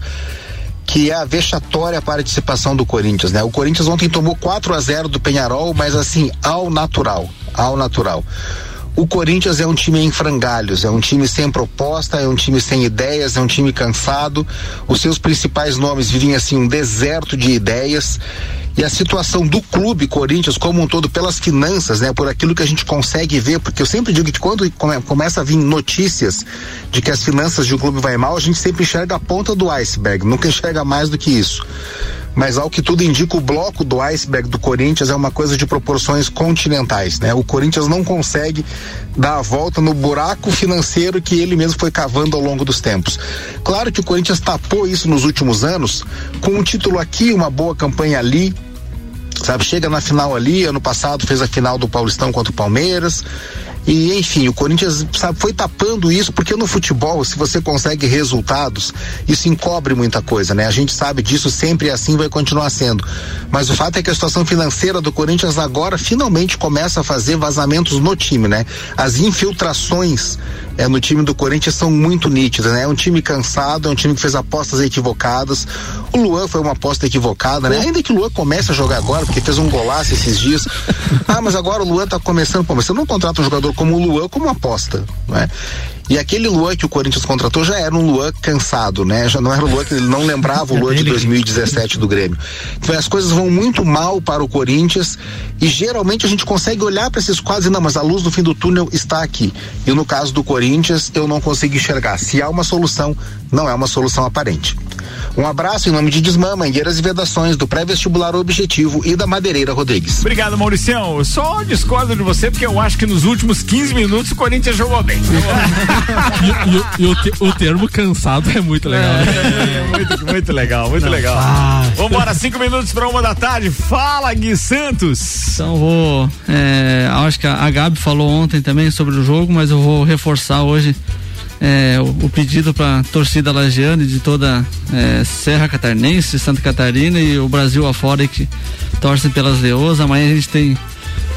que é a vexatória participação do Corinthians, né? O Corinthians ontem tomou 4 a 0 do Penharol, mas assim, ao natural, ao natural. O Corinthians é um time em frangalhos, é um time sem proposta, é um time sem ideias, é um time cansado. Os seus principais nomes vivem assim um deserto de ideias. E a situação do clube Corinthians como um todo pelas finanças, né, por aquilo que a gente consegue ver, porque eu sempre digo que quando come- começa a vir notícias de que as finanças de um clube vai mal, a gente sempre enxerga a ponta do iceberg, nunca enxerga mais do que isso. Mas ao que tudo indica, o bloco do iceberg do Corinthians é uma coisa de proporções continentais, né? O Corinthians não consegue dar a volta no buraco financeiro que ele mesmo foi cavando ao longo dos tempos. Claro que o Corinthians tapou isso nos últimos anos, com um título aqui, uma boa campanha ali, sabe? Chega na final ali, ano passado fez a final do Paulistão contra o Palmeiras. E enfim, o Corinthians sabe, foi tapando isso, porque no futebol, se você consegue resultados, isso encobre muita coisa, né? A gente sabe disso, sempre assim vai continuar sendo. Mas o fato é que a situação financeira do Corinthians agora finalmente começa a fazer vazamentos no time, né? As infiltrações é, no time do Corinthians são muito nítidas, né? É um time cansado, é um time que fez apostas equivocadas. O Luan foi uma aposta equivocada, né? Ainda que o Luan comece a jogar agora, porque fez um golaço esses dias. Ah, mas agora o Luan tá começando. Pô, mas você não contrata um jogador como o Luan como aposta, né? E aquele Luan que o Corinthians contratou já era um Luan cansado, né? Já não era o Luan que ele não lembrava o Luan de 2017 do Grêmio. Então as coisas vão muito mal para o Corinthians e geralmente a gente consegue olhar para esses quadros e não, mas a luz do fim do túnel está aqui. E no caso do Corinthians, eu não consigo enxergar. Se há uma solução, não é uma solução aparente. Um abraço em nome de Desmã, Mangueiras e Vedações, do Pré-Vestibular Objetivo e da Madeireira Rodrigues.
Obrigado, Mauricião. Eu só discordo de você porque eu acho que nos últimos 15 minutos o Corinthians jogou bem.
e, e- e o, te- o termo cansado é muito legal. né?
É, muito, muito legal, muito legal. Vambora, cinco minutos para uma da tarde. Fala, Gui Santos.
Então vou. é, acho que a a Gabi falou ontem também sobre o jogo, mas eu vou reforçar hoje é, o, o pedido para torcida lagiana e de toda é, Serra Catarinense, Santa Catarina e o Brasil afora que torcem pelas leoas. Amanhã a gente tem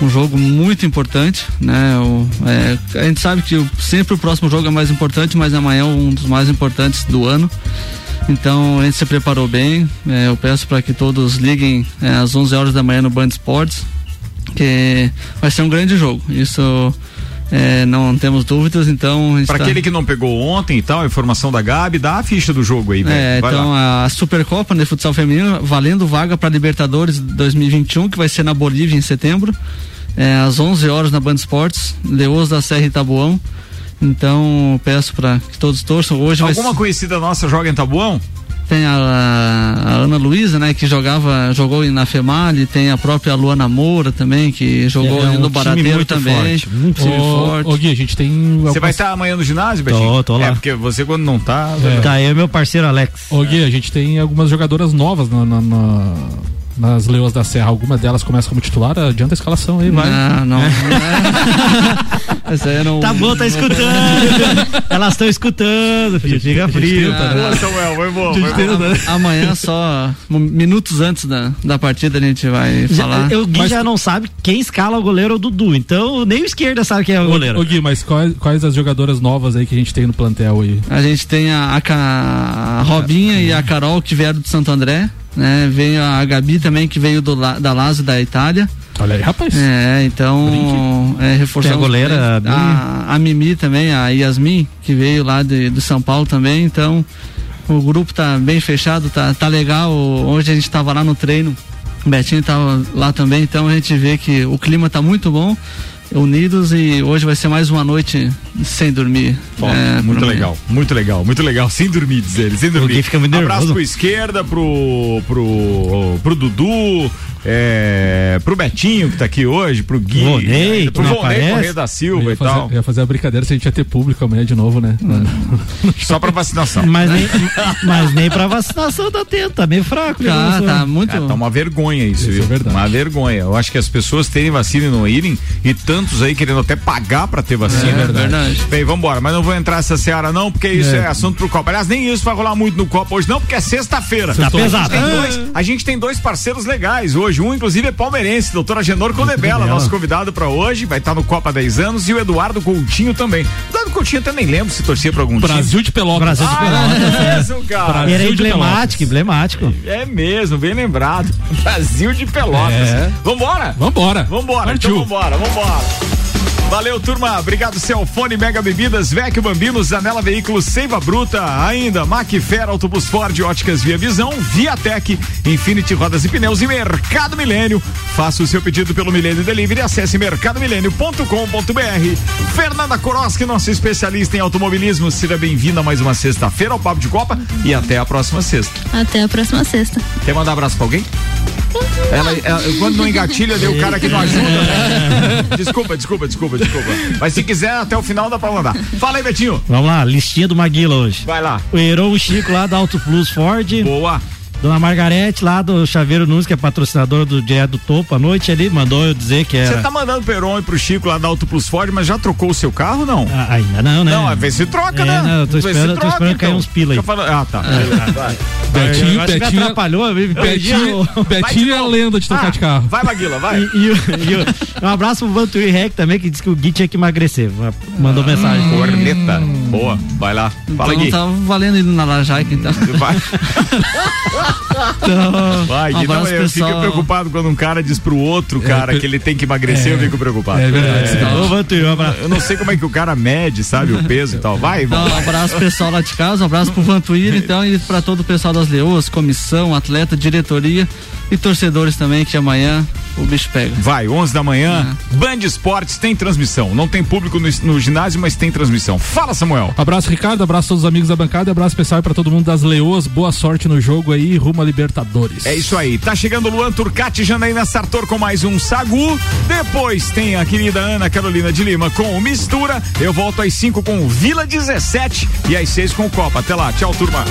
um jogo muito importante, né? O, é, a gente sabe que sempre o próximo jogo é mais importante, mas amanhã é um dos mais importantes do ano. Então a gente se preparou bem. É, eu peço para que todos liguem é, às 11 horas da manhã no Band Esportes, que vai ser um grande jogo. Isso é, não temos dúvidas. Então
Para
tá-
aquele que não pegou ontem e tal, a informação da Gabi, dá a ficha do jogo aí, velho.
é,
Vai
então
lá.
a Supercopa de Futsal Feminino valendo vaga para Libertadores 2021, que vai ser na Bolívia em setembro, é, às 11 horas na Band Esportes, Leoas da Serra e Tabuão. Então peço para que todos torçam. Hoje
Alguma conhecida nossa joga em Tabuão?
Tem a, a Ana Luísa, né, que jogava, jogou na Female, tem a própria Luana Moura também, que jogou
É,
ali
um
no Barateiro
muito
também.
forte, muito
time
Ô,
forte.
ô, Gui, a gente tem.
Você vai estar amanhã no ginásio, Betinho?
Tô, tô lá.
É, porque você quando não tá.
Tá aí o meu parceiro Alex.
Ô Gui, a gente tem algumas jogadoras novas na- na- na- nas Leões da Serra. Alguma delas começa como titular, adianta a escalação aí, vai.
Não, não. Essa aí não-
Tá bom, tá escutando. Elas estão escutando, filho. Fica frio.
tenta, né?
Boa, Samuel, foi bom.
Amanhã só minutos antes da, da partida a gente vai
Já,
falar.
eu, Gui já não sabe quem escala o goleiro é o Dudu. Então, nem o esquerda sabe quem é o goleiro.
Ô, Gui, mas quais, quais as jogadoras novas aí que a gente tem no plantel aí?
A gente tem a, a, a Robinha e a Carol que vieram do Santo André, né? Veio a Gabi também que veio do, da Lazio da Itália.
Olha aí, rapaz.
É, então é, reforçamos
Tem a goleira,
a, a Mimi também, a Yasmin, que veio lá de, do São Paulo também, então o grupo tá bem fechado, tá, tá legal. Hoje a gente tava lá no treino, o Betinho tava lá também, então a gente vê que o clima tá muito bom, unidos e hoje vai ser mais uma noite sem dormir.
Bom,
É,
muito
pra mim.
legal, muito legal, muito legal. Sem dormir, diz ele, sem dormir.
Fica muito
Abraço
nervoso.
pro esquerda, pro, pro, pro Dudu, é, pro Betinho que tá aqui hoje, pro Gui,
Vonei,
pro Vonei. Correia da Silva e tal.
fazer, eu ia fazer a brincadeira se a gente ia ter público amanhã de novo, né?
Só pra vacinação.
Mas nem, mas nem pra vacinação tá tendo, tá meio fraco.
Tá,
né,
tá muito.
É, tá uma vergonha isso,
Isso
viu?
é verdade.
Uma vergonha. Eu acho que as pessoas terem vacina e não irem, e tantos aí querendo até pagar pra ter vacina.
É verdade.
Bem, vambora, mas não vou entrar nessa seara não, porque isso é,
É.
assunto pro Copa. Aliás, nem isso vai rolar muito no Copa hoje não, porque é sexta-feira.
Tá
A gente
pesado.
A gente tem dois parceiros legais hoje, um inclusive é palmeirense, doutor Agenor Condebela, nosso convidado pra hoje, vai estar no Copa há 10 anos, e o Eduardo Coutinho também. Eduardo Coutinho até nem lembro se torcia pra algum
Brasil de Pelotas.
Brasil de
time.
Pelotas.
Ah, é mesmo, cara.
Brasil
Era
de
emblemático, emblemático.
É mesmo, bem lembrado. Brasil de Pelotas.
É.
Vambora?
Vambora.
Vambora,
Partiu.
então vambora, vambora. Valeu, turma. Obrigado, Celfone, Mega Bebidas, Vecchio Bambinos, Zanela Veículos, Seiva Bruta, ainda Macfer, Autobus Ford, Óticas Via Visão, Viatec, Infinity Rodas e Pneus e Mercado Milênio. Faça o seu pedido pelo Milênio Delivery, acesse mercadomilênio.com.br. Fernanda Koroski, nossa especialista em automobilismo, seja bem-vinda a mais uma sexta-feira ao Papo de Copa e até a próxima sexta.
Até a próxima sexta.
Quer mandar abraço pra alguém? Ela, ela- quando não engatilha, deu o cara que não ajuda. né? Desculpa, desculpa, desculpa, desculpa. Mas se quiser, até o final dá pra mandar. Fala aí, Betinho.
Vamos lá, listinha do Maguila hoje.
Vai lá.
O Heron Chico lá da Auto Plus Ford.
Boa.
Dona Margarete, lá do Chaveiro Nunes, que é patrocinadora do Dia do Topo, à noite ali, mandou eu dizer que era.
Você tá mandando pro Heron e pro Chico lá da Auto Plus Ford, mas já trocou o seu carro não?
Ah, ainda não, né?
Não, às vezes se troca,
É,
né?
não, eu tô esperando-
se
tô esperando cair uns pila aí.
Falando- Ah, tá. Vai.
Betinho,
você me
Betinho,
atrapalhou, eu me perdi
Betinho,
o-
Betinho é a lenda de trocar
Ah,
de carro.
Vai, Maguila, vai.
E, e e o- um abraço pro Vantuí Rec também, que disse que o Gui tinha que emagrecer. Mandou mensagem.
Corneta. Boa, vai lá. Fala
então
Gui.
tá valendo ir na Lajaica, então.
Vai.
Então,
Vai,
um.
Não, eu fico
pessoal.
preocupado quando um cara diz pro outro cara
per-
que ele tem que emagrecer, eu fico preocupado.
É verdade.
Abraço.
Eu não sei como é que o cara mede, sabe, o peso e tal. Vai,
Então,
irmão.
um abraço pro pessoal lá de casa, um abraço pro Vantuíra, então, e pra todo o pessoal das Leoas, comissão, atleta, diretoria e torcedores também, que amanhã o bicho pega.
Vai, 11 da manhã, Band Esportes tem transmissão. Não tem público no, no ginásio, mas tem transmissão. Fala, Samuel.
Abraço, Ricardo. Abraço a todos os amigos da bancada. Abraço especial para todo mundo das Leoas. Boa sorte no jogo aí, rumo a Libertadores.
É isso aí. Tá chegando o Luan Turcati, Janaína Sartor com mais um Sagu. Depois tem a querida Ana Carolina de Lima com o Mistura. Eu volto às 5 com o Vila 17 e às 6 com o Copa. Até lá. Tchau, turma.